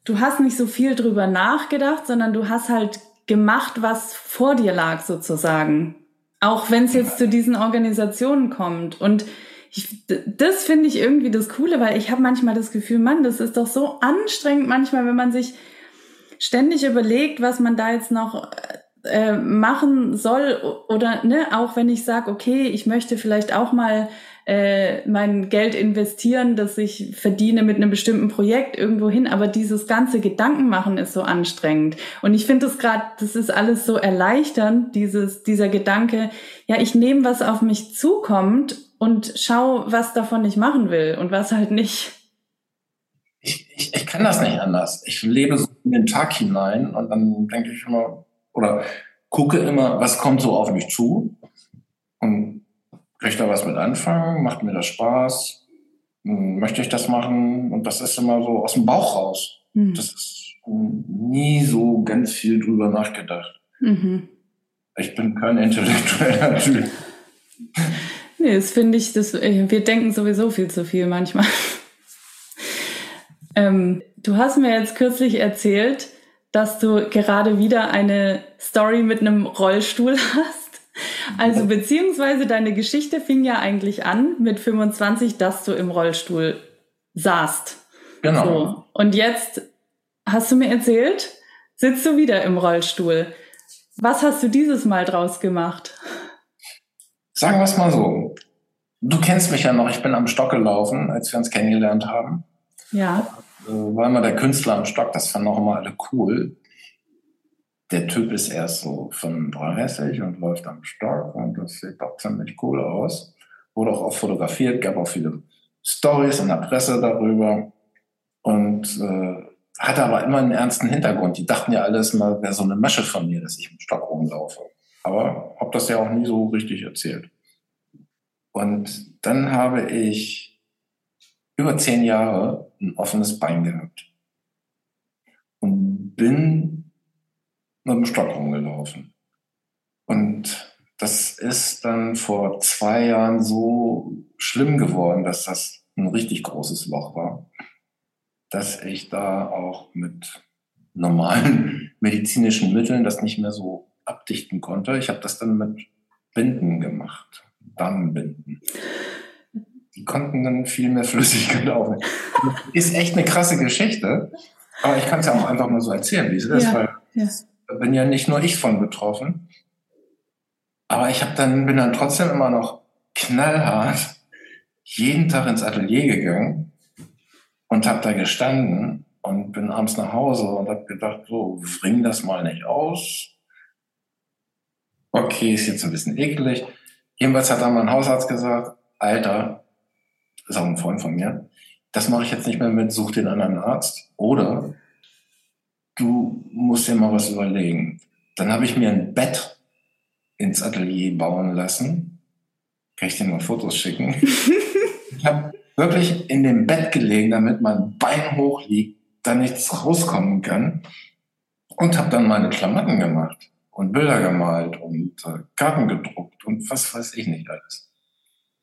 du hast nicht so viel drüber nachgedacht, sondern du hast halt gemacht, was vor dir lag sozusagen. Auch wenn es jetzt zu diesen Organisationen kommt. Und ich, das finde ich irgendwie das Coole, weil ich habe manchmal das Gefühl, Mann, das ist doch so anstrengend manchmal, wenn man sich ständig überlegt, was man da jetzt noch äh, machen soll oder ne, auch wenn ich sage, okay, ich möchte vielleicht auch mal äh, mein Geld investieren, das ich verdiene mit einem bestimmten Projekt irgendwo hin. Aber dieses ganze Gedanken machen ist so anstrengend. Und ich finde es gerade, das ist alles so erleichternd, dieses, dieser Gedanke, ja, ich nehme, was auf mich zukommt und schau, was davon ich machen will und was halt nicht. Ich, ich, ich kann das nicht anders. Ich lebe so in den Tag hinein und dann denke ich immer, oder gucke immer, was kommt so auf mich zu. Und ich da was mit anfangen? Macht mir das Spaß? Hm, möchte ich das machen? Und das ist immer so aus dem Bauch raus. Mhm. Das ist nie so ganz viel drüber nachgedacht. Mhm. Ich bin kein intellektueller Typ. Nee, das finde ich, das, äh, wir denken sowieso viel zu viel manchmal. ähm, du hast mir jetzt kürzlich erzählt, dass du gerade wieder eine Story mit einem Rollstuhl hast. Also beziehungsweise deine Geschichte fing ja eigentlich an mit 25, dass du im Rollstuhl saßt. Genau. So. Und jetzt hast du mir erzählt, sitzt du wieder im Rollstuhl. Was hast du dieses Mal draus gemacht? Sagen wir es mal so. Du kennst mich ja noch, ich bin am Stock gelaufen, als wir uns kennengelernt haben. Ja. Äh, war immer der Künstler am Stock, das fanden auch immer alle cool der Typ ist erst so 35 und läuft am Stock und das sieht doch ziemlich cool aus. Wurde auch oft fotografiert, gab auch viele Stories in der Presse darüber und äh, hatte aber immer einen ernsten Hintergrund. Die dachten ja alles mal, wäre so eine Masche von mir, dass ich im Stock rumlaufe. Aber habe das ja auch nie so richtig erzählt. Und dann habe ich über zehn Jahre ein offenes Bein gehabt und bin mit dem Stock rumgelaufen. Und das ist dann vor zwei Jahren so schlimm geworden, dass das ein richtig großes Loch war, dass ich da auch mit normalen medizinischen Mitteln das nicht mehr so abdichten konnte. Ich habe das dann mit Binden gemacht, Damenbinden. Die konnten dann viel mehr Flüssigkeit aufnehmen. Ist echt eine krasse Geschichte, aber ich kann es ja auch einfach mal so erzählen, wie es ist, ja, weil ja. Bin ja nicht nur ich von betroffen. Aber ich habe dann bin dann trotzdem immer noch knallhart jeden Tag ins Atelier gegangen und habe da gestanden und bin abends nach Hause und habe gedacht, so, bring das mal nicht aus. Okay, ist jetzt ein bisschen eklig. Jedenfalls hat dann mein Hausarzt gesagt, Alter, ist auch ein Freund von mir, das mache ich jetzt nicht mehr mit, such den anderen Arzt. Oder du musst dir mal was überlegen. Dann habe ich mir ein Bett ins Atelier bauen lassen. Kann ich dir mal Fotos schicken? ich habe wirklich in dem Bett gelegen, damit mein Bein hoch liegt, da nichts rauskommen kann. Und habe dann meine Klamotten gemacht und Bilder gemalt und äh, Karten gedruckt und was weiß ich nicht alles.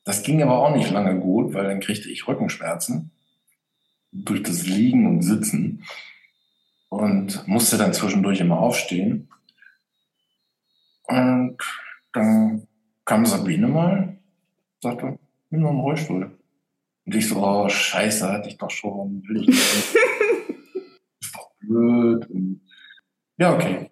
Das ging aber auch nicht lange gut, weil dann kriegte ich Rückenschmerzen durch das Liegen und Sitzen und musste dann zwischendurch immer aufstehen. Und dann kam Sabine mal, sagte, nimm mal einen Rollstuhl. Und ich so, oh, scheiße, hatte ich doch schon, will ich nicht. ist doch blöd. Und ja, okay.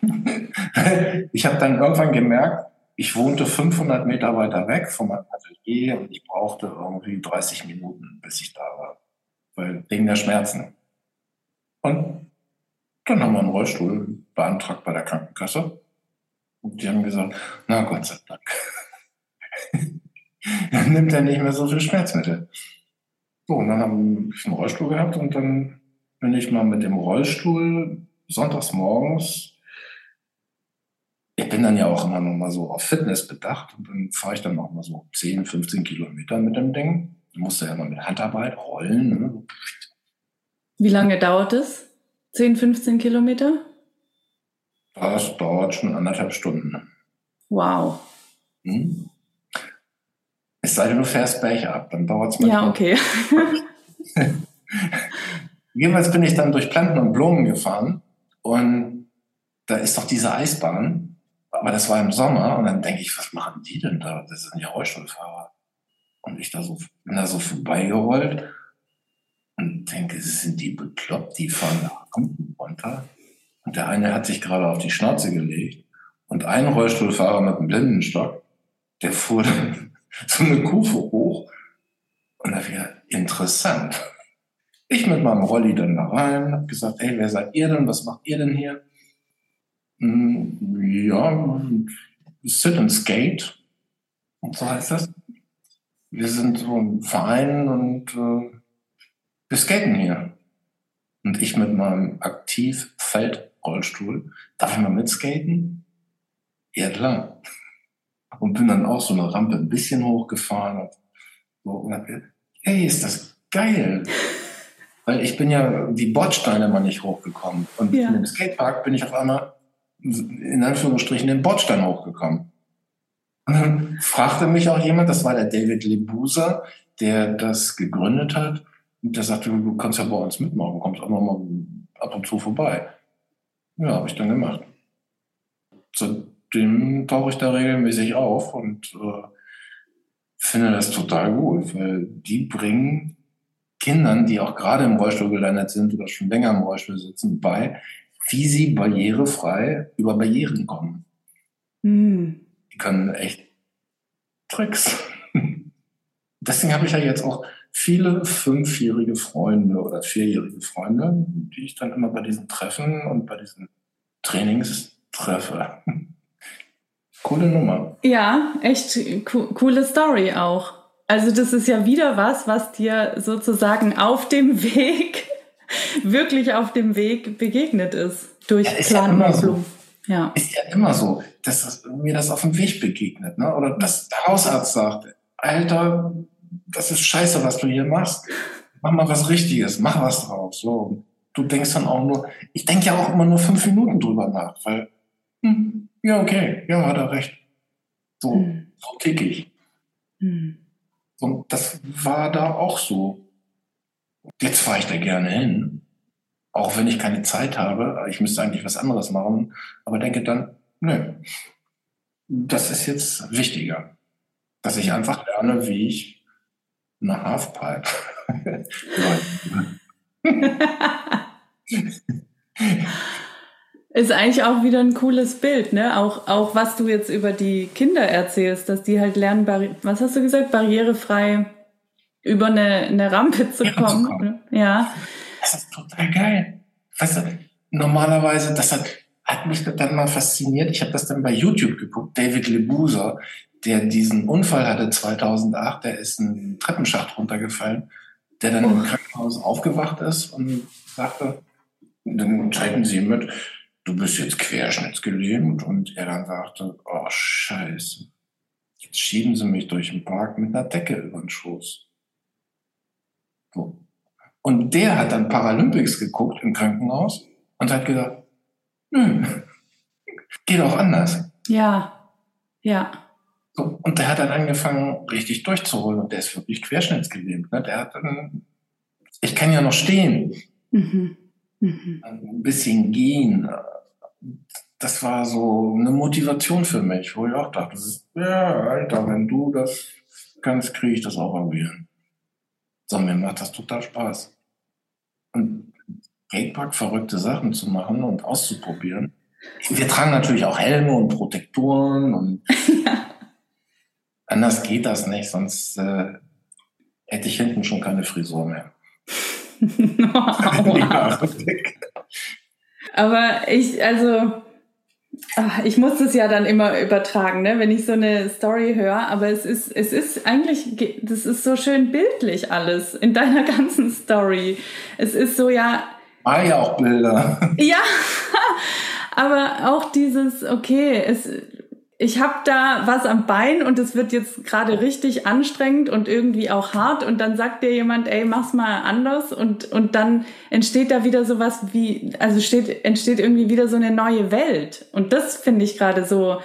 ich habe dann irgendwann gemerkt, ich wohnte 500 Meter weiter weg von meinem Atelier und ich brauchte irgendwie 30 Minuten, bis ich da war, weil wegen der Schmerzen. Und dann haben wir einen Rollstuhl beantragt bei der Krankenkasse und die haben gesagt, na Gott sei Dank. dann nimmt er nicht mehr so viel Schmerzmittel. So, und dann haben wir einen Rollstuhl gehabt und dann bin ich mal mit dem Rollstuhl sonntags morgens ich bin dann ja auch immer noch mal so auf Fitness bedacht und dann fahre ich dann auch mal so 10, 15 Kilometer mit dem Ding. Ich musste ja immer mit Handarbeit rollen. Ne? Wie lange dauert es? 10, 15 Kilometer? Das dauert schon anderthalb Stunden. Wow. Hm? Es sei denn, du fährst Becher ab, dann dauert es mal. Ja, okay. Jedenfalls bin ich dann durch Planten und Blumen gefahren und da ist doch diese Eisbahn aber das war im Sommer und dann denke ich, was machen die denn da? Das sind ja Rollstuhlfahrer. Und ich da so, bin da so vorbeigerollt und denke, sind die bekloppt, die fahren da unten runter. Und der eine hat sich gerade auf die Schnauze gelegt und ein Rollstuhlfahrer mit einem Blindenstock, der fuhr dann so eine Kufe hoch und da wäre interessant. Ich mit meinem Rolli dann da rein, hab gesagt, hey, wer seid ihr denn? Was macht ihr denn hier? Hm, ja, Sit and Skate. Und so heißt das. Wir sind so ein Verein und äh, wir skaten hier. Und ich mit meinem Aktiv-Feldrollstuhl, darf ich mal mitskaten? Ja, klar. Und bin dann auch so eine Rampe ein bisschen hochgefahren. Und dann, hey, ist das geil. Weil ich bin ja die Bordsteine mal nicht hochgekommen. Und ja. dem Skatepark bin ich auf einmal in Anführungsstrichen den Bordstein hochgekommen. Und dann fragte mich auch jemand, das war der David Lebusa, der das gegründet hat. Und der sagte, du kannst ja bei uns mitmachen, kommst auch noch mal ab und zu vorbei. Ja, habe ich dann gemacht. Seitdem tauche ich da regelmäßig auf und äh, finde das total gut, weil die bringen Kindern, die auch gerade im Rollstuhl gelandet sind oder schon länger im Rollstuhl sitzen, bei, wie sie barrierefrei über Barrieren kommen. Mhm. Die können echt Tricks. Deswegen habe ich ja jetzt auch viele fünfjährige Freunde oder vierjährige Freunde, die ich dann immer bei diesen Treffen und bei diesen Trainings treffe. Coole Nummer. Ja, echt co coole Story auch. Also das ist ja wieder was, was dir sozusagen auf dem Weg wirklich auf dem Weg begegnet ist durch ja, ist ja immer so. Ja. Ist ja immer so, dass mir das auf dem Weg begegnet, ne? Oder dass der Hausarzt sagt, Alter, das ist scheiße, was du hier machst. Mach mal was Richtiges, mach was draus. So. Du denkst dann auch nur, ich denke ja auch immer nur fünf Minuten drüber nach, weil, hm, ja, okay, ja, hat er recht. So, hm. so tick ich. Hm. Und das war da auch so. Jetzt fahre ich da gerne hin, auch wenn ich keine Zeit habe. Ich müsste eigentlich was anderes machen, aber denke dann, nö, das ist jetzt wichtiger, dass ich einfach lerne, wie ich eine Halfpipe. Ist eigentlich auch wieder ein cooles Bild, ne? Auch, auch was du jetzt über die Kinder erzählst, dass die halt lernen, was hast du gesagt, barrierefrei über eine, eine Rampe zu kommen. Zu kommen. Ja. Das ist total geil. Weißt du, normalerweise, das hat, hat mich dann mal fasziniert. Ich habe das dann bei YouTube geguckt. David Lebuser, der diesen Unfall hatte 2008, der ist einen Treppenschacht runtergefallen, der dann oh. im Krankenhaus aufgewacht ist und sagte, dann schalten sie mit, du bist jetzt querschnittsgelähmt. Und er dann sagte, oh scheiße, jetzt schieben sie mich durch den Park mit einer Decke über den Schoß. So. Und der hat dann Paralympics geguckt im Krankenhaus und hat gesagt, nö, geht auch anders. Ja, ja. So, und der hat dann angefangen, richtig durchzuholen und der ist wirklich querschnittsgelähmt. Ne? Der hat dann, ich kann ja noch stehen. Mhm. Mhm. Ein bisschen gehen. Das war so eine Motivation für mich, wo ich auch dachte, ja, Alter, wenn du das kannst, kriege ich das auch irgendwie hin. So, mir macht das total Spaß. Und Gatepark verrückte Sachen zu machen und auszuprobieren. Wir tragen natürlich auch Helme und Protektoren und ja. anders geht das nicht, sonst äh, hätte ich hinten schon keine Frisur mehr. Aber ich, also, ach, ich muss das ja dann immer übertragen, ne, wenn ich so eine Story höre. Aber es ist, es ist eigentlich, das ist so schön bildlich alles in deiner ganzen Story. Es ist so ja. War ja auch Bilder. Ja, aber auch dieses, okay, es, ich habe da was am Bein und es wird jetzt gerade richtig anstrengend und irgendwie auch hart und dann sagt dir jemand, ey, mach's mal anders und, und dann entsteht da wieder sowas wie, also steht, entsteht irgendwie wieder so eine neue Welt. Und das finde ich gerade so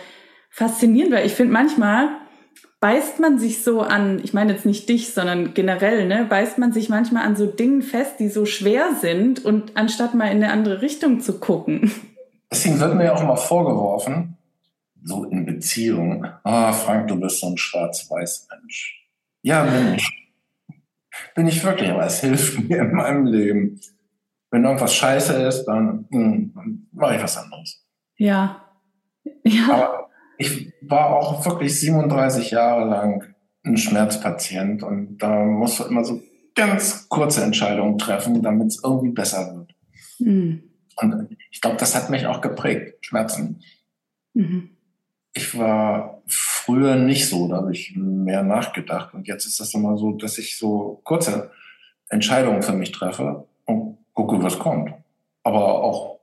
faszinierend, weil ich finde manchmal beißt man sich so an, ich meine jetzt nicht dich, sondern generell, ne, beißt man sich manchmal an so Dingen fest, die so schwer sind und anstatt mal in eine andere Richtung zu gucken. Deswegen wird mir ja auch mal vorgeworfen, so in Beziehung, ah, Frank, du bist so ein schwarz-weiß Mensch. Ja, bin ich. Bin ich wirklich, aber es hilft mir in meinem Leben. Wenn irgendwas scheiße ist, dann, hm, dann mache ich was anderes. Ja. ja. Aber ich war auch wirklich 37 Jahre lang ein Schmerzpatient und da musst du immer so ganz kurze Entscheidungen treffen, damit es irgendwie besser wird. Mhm. Und ich glaube, das hat mich auch geprägt, Schmerzen. Mhm ich war früher nicht so, da habe ich mehr nachgedacht. Und jetzt ist das immer so, dass ich so kurze Entscheidungen für mich treffe und gucke, was kommt. Aber auch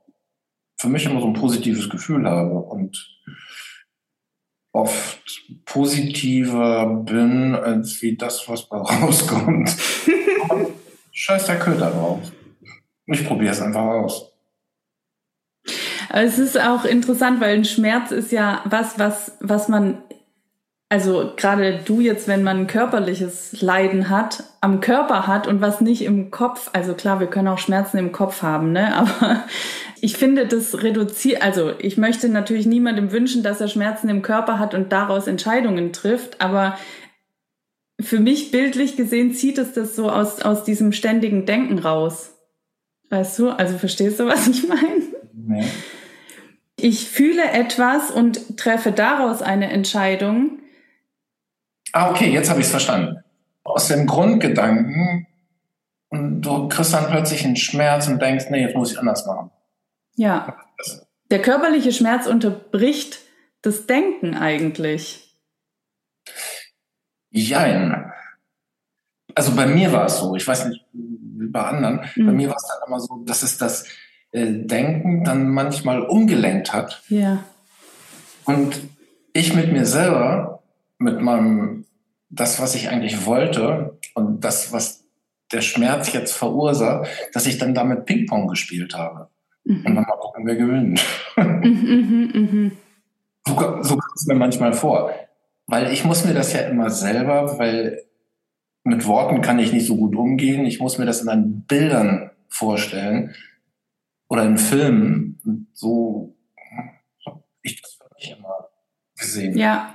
für mich immer so ein positives Gefühl habe und oft positiver bin, als wie das, was da rauskommt. Scheiß der Köder drauf. Ich probiere es einfach aus. Aber es ist auch interessant, weil ein Schmerz ist ja was, was, was man, also gerade du jetzt, wenn man körperliches Leiden hat, am Körper hat und was nicht im Kopf, also klar, wir können auch Schmerzen im Kopf haben, ne? Aber ich finde, das reduziert, also ich möchte natürlich niemandem wünschen, dass er Schmerzen im Körper hat und daraus Entscheidungen trifft, aber für mich bildlich gesehen zieht es das so aus, aus diesem ständigen Denken raus. Weißt du? Also verstehst du, was ich meine? Nee. Ich fühle etwas und treffe daraus eine Entscheidung. Ah, okay, jetzt habe ich es verstanden. Aus dem Grundgedanken und du kriegst dann plötzlich einen Schmerz und denkst, nee, jetzt muss ich anders machen. Ja. Der körperliche Schmerz unterbricht das Denken eigentlich. Jein. Also bei mir war es so, ich weiß nicht, wie bei anderen, mhm. bei mir war es dann immer so, dass es das Denken dann manchmal umgelenkt hat. Ja. Und ich mit mir selber, mit meinem, das, was ich eigentlich wollte und das, was der Schmerz jetzt verursacht, dass ich dann damit Ping-Pong gespielt habe. Mhm. Und dann mal gucken, wer gewinnt. Mhm, mhm, mhm. so, so kommt es mir manchmal vor. Weil ich muss mir das ja immer selber, weil mit Worten kann ich nicht so gut umgehen. Ich muss mir das in einen Bildern vorstellen oder in Filmen. So habe ich das wirklich immer gesehen. Ja.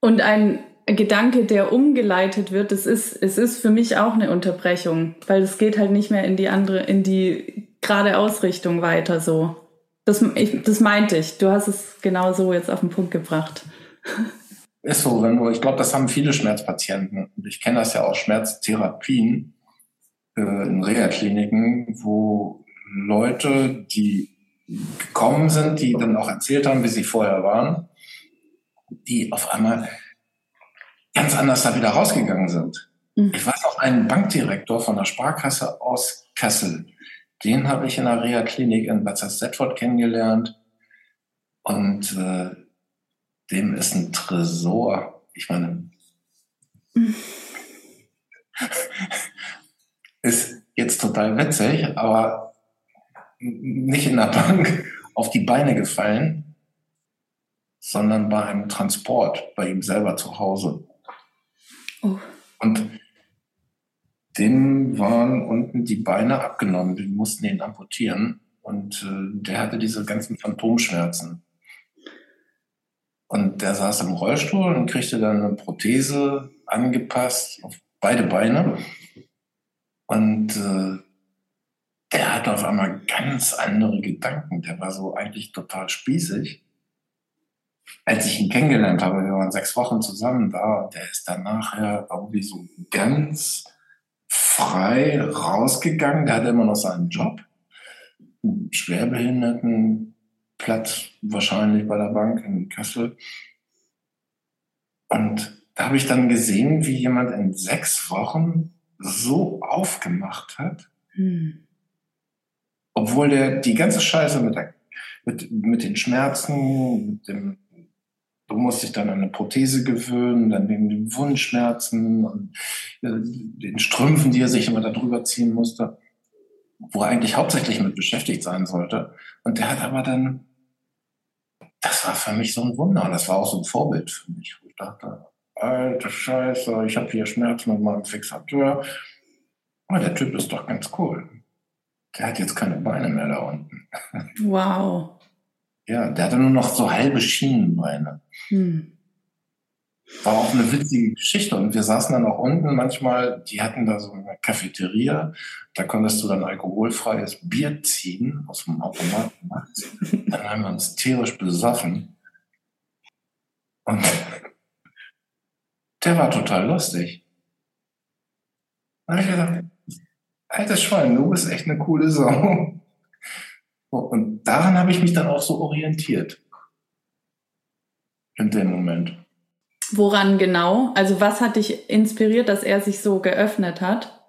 Und ein Gedanke, der umgeleitet wird, es ist, es ist für mich auch eine Unterbrechung, weil es geht halt nicht mehr in die andere, in die gerade Ausrichtung weiter so. Das, ich, das meinte ich. Du hast es genau so jetzt auf den Punkt gebracht. Ist so, wenn du, ich glaube, das haben viele Schmerzpatienten. Ich kenne das ja aus Schmerztherapien äh, in Reha-Kliniken, wo Leute, die gekommen sind, die dann auch erzählt haben, wie sie vorher waren, die auf einmal ganz anders da wieder rausgegangen sind. Mhm. Ich weiß auch einen Bankdirektor von der Sparkasse aus Kassel. Den habe ich in der Reha-Klinik in Bad Setford kennengelernt. Und äh, dem ist ein Tresor. Ich meine, mhm. ist jetzt total witzig, aber nicht in der Bank auf die Beine gefallen, sondern bei einem Transport bei ihm selber zu Hause. Oh. Und dem waren unten die Beine abgenommen, die mussten ihn amputieren und äh, der hatte diese ganzen Phantomschmerzen. Und der saß im Rollstuhl und kriegte dann eine Prothese angepasst auf beide Beine. Und äh, der hatte auf einmal ganz andere Gedanken. Der war so eigentlich total spießig als ich ihn kennengelernt habe, wir waren sechs Wochen zusammen da, und der ist dann nachher irgendwie so ganz frei rausgegangen. Der hatte immer noch seinen Job. Schwerbehindertenplatz wahrscheinlich bei der Bank in Kassel. Und da habe ich dann gesehen, wie jemand in sechs Wochen so aufgemacht hat, hm. Obwohl der die ganze Scheiße mit, der, mit, mit den Schmerzen, mit dem Du musst dich dann an eine Prothese gewöhnen, dann wegen den Wundschmerzen und äh, den Strümpfen, die er sich immer darüber ziehen musste, wo er eigentlich hauptsächlich mit beschäftigt sein sollte. Und der hat aber dann, das war für mich so ein Wunder. Und das war auch so ein Vorbild für mich. Wo ich dachte, alte Scheiße, ich habe hier Schmerzen mit meinem Fixateur. Aber der Typ ist doch ganz cool. Der hat jetzt keine Beine mehr da unten. Wow. Ja, der hatte nur noch so halbe Schienenbeine. Hm. War auch eine witzige Geschichte. Und wir saßen dann auch unten manchmal, die hatten da so eine Cafeteria, da konntest du dann alkoholfreies Bier ziehen aus dem Automaten. Dann haben wir uns tierisch besoffen. Und der war total lustig. Da habe ich gedacht, alter Schwein, du bist echt eine coole Sau. Und daran habe ich mich dann auch so orientiert. In dem Moment. Woran genau? Also was hat dich inspiriert, dass er sich so geöffnet hat?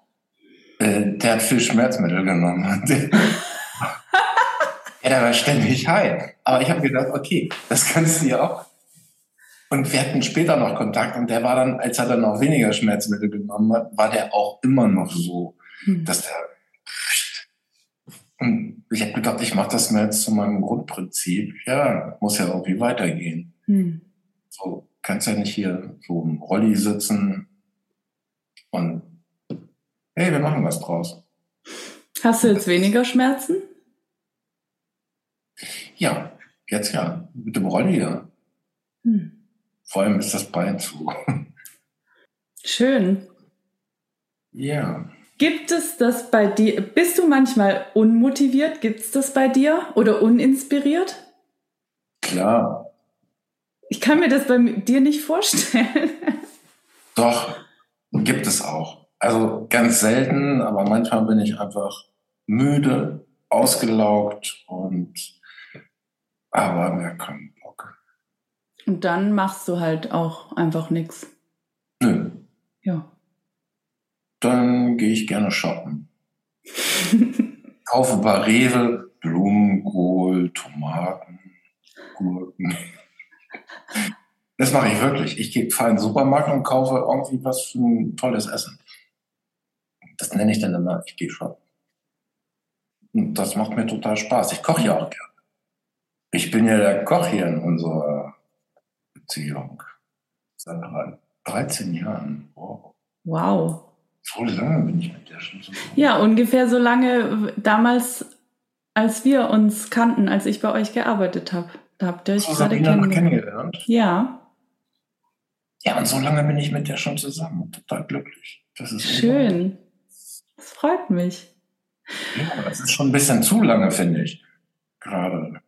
Äh, der hat viel Schmerzmittel genommen. ja, der war ständig high. Aber ich habe gedacht, okay, das kannst du ja auch. Und wir hatten später noch Kontakt und der war dann, als er dann noch weniger Schmerzmittel genommen hat, war der auch immer noch so, hm. dass der und ich habe gedacht, ich mache das mir jetzt zu meinem Grundprinzip. Ja, muss ja irgendwie weitergehen. Hm. So kannst ja nicht hier so im Rolli sitzen und hey, wir machen was draus. Hast du jetzt weniger Schmerzen? Ja, jetzt ja. Mit dem Rolli ja. Hm. Vor allem ist das Bein zu. Schön. Ja. Gibt es das bei dir? Bist du manchmal unmotiviert? Gibt es das bei dir oder uninspiriert? Klar. Ich kann mir das bei dir nicht vorstellen. Doch, gibt es auch. Also ganz selten, aber manchmal bin ich einfach müde, ausgelaugt und aber mehr keinen Bock. Und dann machst du halt auch einfach nichts. Nö. Ja dann gehe ich gerne shoppen. kaufe bei Rewe Blumenkohl, Tomaten, Gurken. Das mache ich wirklich. Ich fahre in den Supermarkt und kaufe irgendwie was für ein tolles Essen. Das nenne ich dann immer, ich gehe shoppen. Und das macht mir total Spaß. Ich koche ja auch gerne. Ich bin ja der Koch hier in unserer Beziehung. Seit 13 Jahren. Wow. Wow. So lange bin ich mit der schon zusammen. Ja, ungefähr so lange damals, als wir uns kannten, als ich bei euch gearbeitet habe. Da habt ihr euch gerade kennengelernt. kennengelernt. Ja. Ja, und so lange bin ich mit der schon zusammen. Total glücklich. Das ist schön. Das freut mich. Ja, das ist schon ein bisschen zu lange, finde ich. Gerade.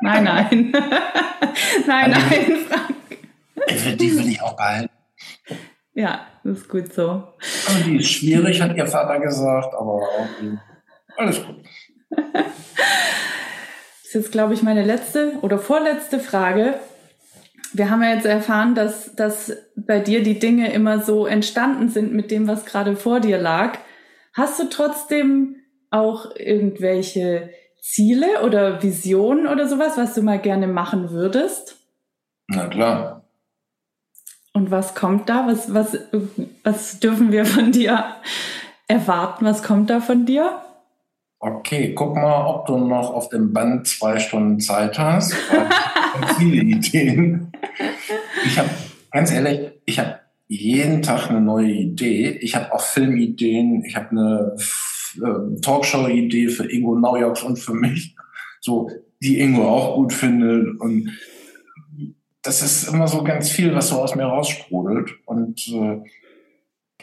Nein, nein. nein, Also- nein, Frank. Die will ich auch behalten. Ja, das ist gut so. Aber die ist schwierig, hat ihr Vater gesagt, aber irgendwie alles gut. Das ist jetzt, glaube ich, meine letzte oder vorletzte Frage. Wir haben ja jetzt erfahren, dass, dass bei dir die Dinge immer so entstanden sind mit dem, was gerade vor dir lag. Hast du trotzdem auch irgendwelche Ziele oder Visionen oder sowas, was du mal gerne machen würdest? Na klar. Und was kommt da? Was, was, was dürfen wir von dir erwarten? Was kommt da von dir? Okay, guck mal, ob du noch auf dem Band zwei Stunden Zeit hast. viele Ideen. Ich habe, ganz ehrlich, ich habe jeden Tag eine neue Idee. Ich habe auch Filmideen. Ich habe eine äh, Talkshow-Idee für Ingo Naujoks und für mich, so die Ingo auch gut findet. Und das ist immer so ganz viel, was so aus mir raussprudelt. Und äh,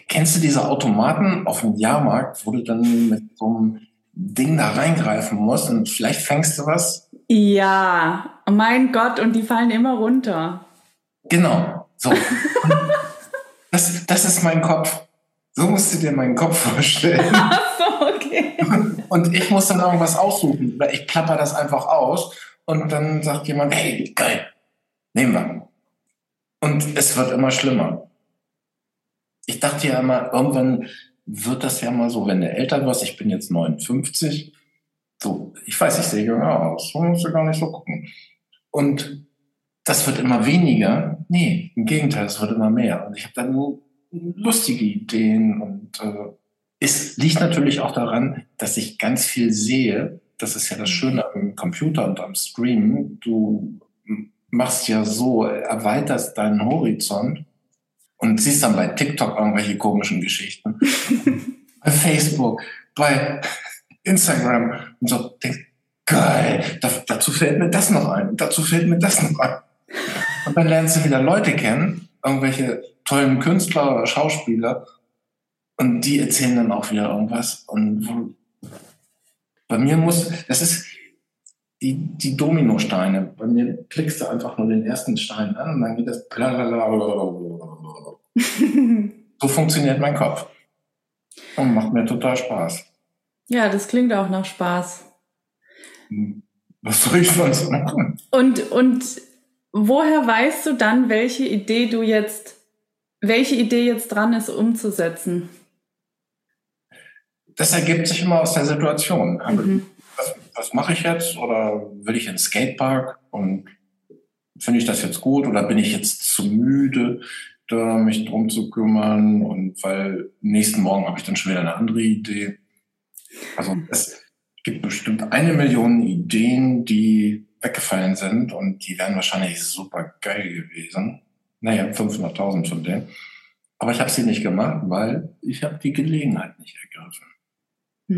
kennst du diese Automaten auf dem Jahrmarkt, wo du dann mit so einem Ding da reingreifen musst und vielleicht fängst du was? Ja, mein Gott, und die fallen immer runter. Genau. So. das, das ist mein Kopf. So musst du dir meinen Kopf vorstellen. Ach so, okay. Und ich muss dann irgendwas aussuchen, weil ich klapper das einfach aus und dann sagt jemand, hey, geil, nehmen wir. Und es wird immer schlimmer. Ich dachte ja immer, irgendwann wird das ja mal so, wenn du älter wirst, ich bin jetzt 59, so, ich weiß, ich sehe jünger aus, so musst du gar nicht so gucken. Und das wird immer weniger. Nee, im Gegenteil, es wird immer mehr. Und ich habe dann nur lustige Ideen und äh, es liegt natürlich auch daran, dass ich ganz viel sehe. Das ist ja das Schöne am Computer und am Streamen. Du machst ja so, erweiterst deinen Horizont und siehst dann bei TikTok irgendwelche komischen Geschichten. bei Facebook, bei Instagram und so. Denkst, geil, da, dazu fällt mir das noch ein, dazu fällt mir das noch ein. Und dann lernst du wieder Leute kennen, irgendwelche tollen Künstler oder Schauspieler und die erzählen dann auch wieder irgendwas. Und bei mir muss, das ist die, die Dominosteine. Bei mir klickst du einfach nur den ersten Stein an und dann geht das. So funktioniert mein Kopf. Und macht mir total Spaß. Ja, das klingt auch nach Spaß. Was soll ich sonst machen? Und, und woher weißt du dann, welche Idee du jetzt, welche Idee jetzt dran ist, umzusetzen? Das ergibt sich immer aus der Situation. Mhm. Was, mache ich jetzt? Oder will ich ins Skatepark? Und finde ich das jetzt gut? Oder bin ich jetzt zu müde, da mich drum zu kümmern? Und weil nächsten Morgen habe ich dann schon wieder eine andere Idee. Also es gibt bestimmt eine Million Ideen, die weggefallen sind und die wären wahrscheinlich super geil gewesen. Naja, 500.000 von denen. Aber ich habe sie nicht gemacht, weil ich habe die Gelegenheit nicht ergriffen.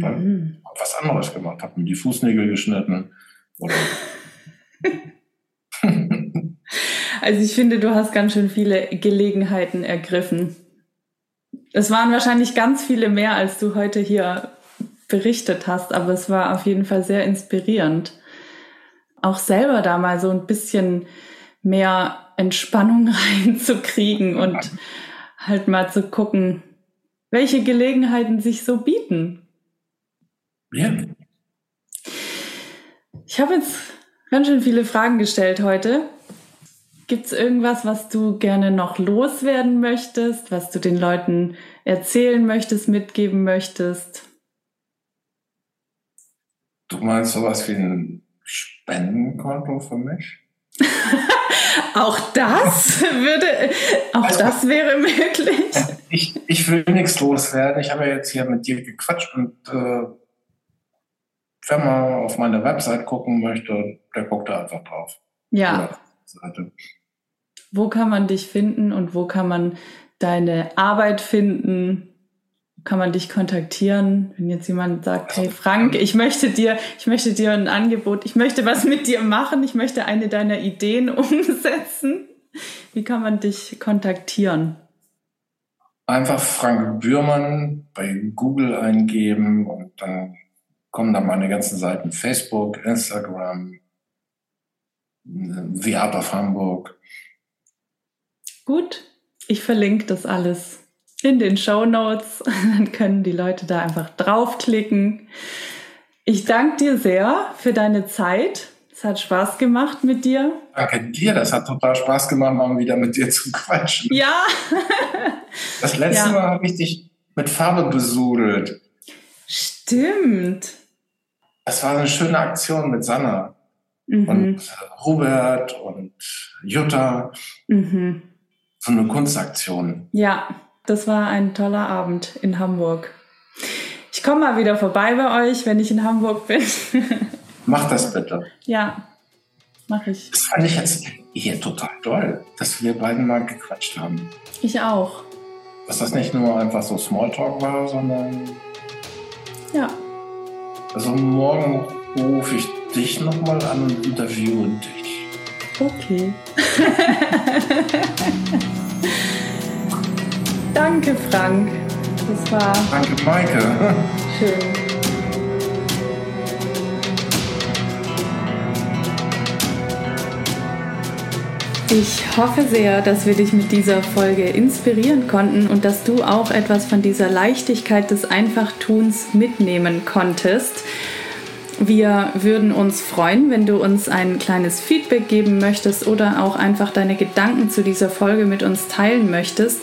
Mhm. Hab was anderes gemacht, habe mir die Fußnägel geschnitten. Oder also ich finde, du hast ganz schön viele Gelegenheiten ergriffen. Es waren wahrscheinlich ganz viele mehr, als du heute hier berichtet hast, aber es war auf jeden Fall sehr inspirierend. Auch selber da mal so ein bisschen mehr Entspannung reinzukriegen und halt mal zu gucken, welche Gelegenheiten sich so bieten. Ja. Ich habe jetzt ganz schön viele Fragen gestellt heute. Gibt es irgendwas, was du gerne noch loswerden möchtest, was du den Leuten erzählen möchtest, mitgeben möchtest? Du meinst sowas wie ein Spendenkonto für mich? auch das würde, auch also, das wäre möglich. Ich, ich will nichts loswerden. Ich habe ja jetzt hier mit dir gequatscht und äh, wenn man auf meine Website gucken möchte, der guckt da einfach drauf. Ja. Wo kann man dich finden und wo kann man deine Arbeit finden? Kann man dich kontaktieren, wenn jetzt jemand sagt, hey Frank, ich möchte dir, ich möchte dir ein Angebot, ich möchte was mit dir machen, ich möchte eine deiner Ideen umsetzen. Wie kann man dich kontaktieren? Einfach Frank Bührmann bei Google eingeben und dann kommen dann meine ganzen Seiten Facebook, Instagram, Viapa Hamburg. Gut, ich verlinke das alles in den Show Notes. Dann können die Leute da einfach draufklicken. Ich danke dir sehr für deine Zeit. Es hat Spaß gemacht mit dir. Danke dir, das hat total Spaß gemacht, mal wieder mit dir zu quatschen. Ja. das letzte ja. Mal habe ich dich mit Farbe besudelt. Stimmt. Das war eine schöne Aktion mit Sanna mhm. und Robert und Jutta. Mhm. So eine Kunstaktion. Ja, das war ein toller Abend in Hamburg. Ich komme mal wieder vorbei bei euch, wenn ich in Hamburg bin. Mach das bitte. Ja, mach ich. Das fand ich jetzt hier total toll, dass wir beiden mal gequatscht haben. Ich auch. Dass das nicht nur einfach so Smalltalk war, sondern. Ja. Also morgen rufe ich dich nochmal an und interviewe dich. Okay. Danke, Frank. Das war. Danke, Maike. Schön. Ich hoffe sehr, dass wir dich mit dieser Folge inspirieren konnten und dass du auch etwas von dieser Leichtigkeit des Einfachtuns mitnehmen konntest. Wir würden uns freuen, wenn du uns ein kleines Feedback geben möchtest oder auch einfach deine Gedanken zu dieser Folge mit uns teilen möchtest.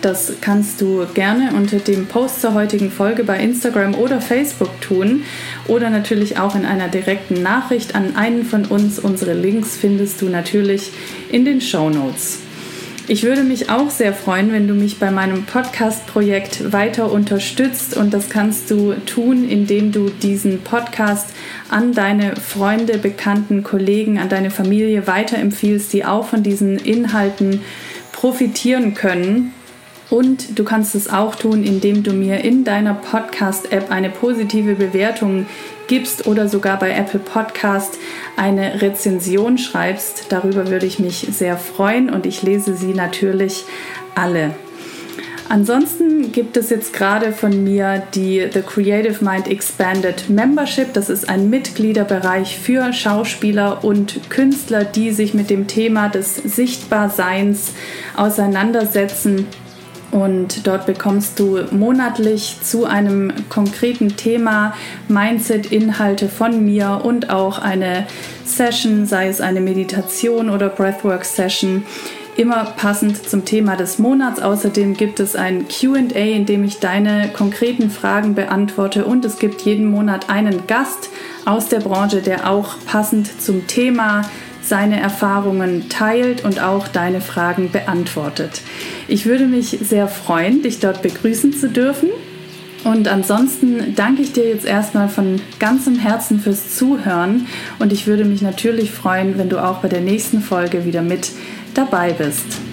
Das kannst du gerne unter dem Post zur heutigen Folge bei Instagram oder Facebook tun oder natürlich auch in einer direkten Nachricht an einen von uns. Unsere Links findest du natürlich in den Show Notes. Ich würde mich auch sehr freuen, wenn du mich bei meinem Podcast-Projekt weiter unterstützt und das kannst du tun, indem du diesen Podcast an deine Freunde, Bekannten, Kollegen, an deine Familie weiterempfiehlst, die auch von diesen Inhalten profitieren können. Und du kannst es auch tun, indem du mir in deiner Podcast-App eine positive Bewertung gibst oder sogar bei Apple Podcast eine Rezension schreibst. Darüber würde ich mich sehr freuen und ich lese sie natürlich alle. Ansonsten gibt es jetzt gerade von mir die The Creative Mind Expanded Membership. Das ist ein Mitgliederbereich für Schauspieler und Künstler, die sich mit dem Thema des Sichtbarseins auseinandersetzen und dort bekommst du monatlich zu einem konkreten Thema Mindset-Inhalte von mir und auch eine Session, sei es eine Meditation oder Breathwork-Session, immer passend zum Thema des Monats. Außerdem gibt es ein QA, in dem ich deine konkreten Fragen beantworte und es gibt jeden Monat einen Gast aus der Branche, der auch passend zum Thema seine Erfahrungen teilt und auch deine Fragen beantwortet. Ich würde mich sehr freuen, dich dort begrüßen zu dürfen. Und ansonsten danke ich dir jetzt erstmal von ganzem Herzen fürs Zuhören und ich würde mich natürlich freuen, wenn du auch bei der nächsten Folge wieder mit dabei bist.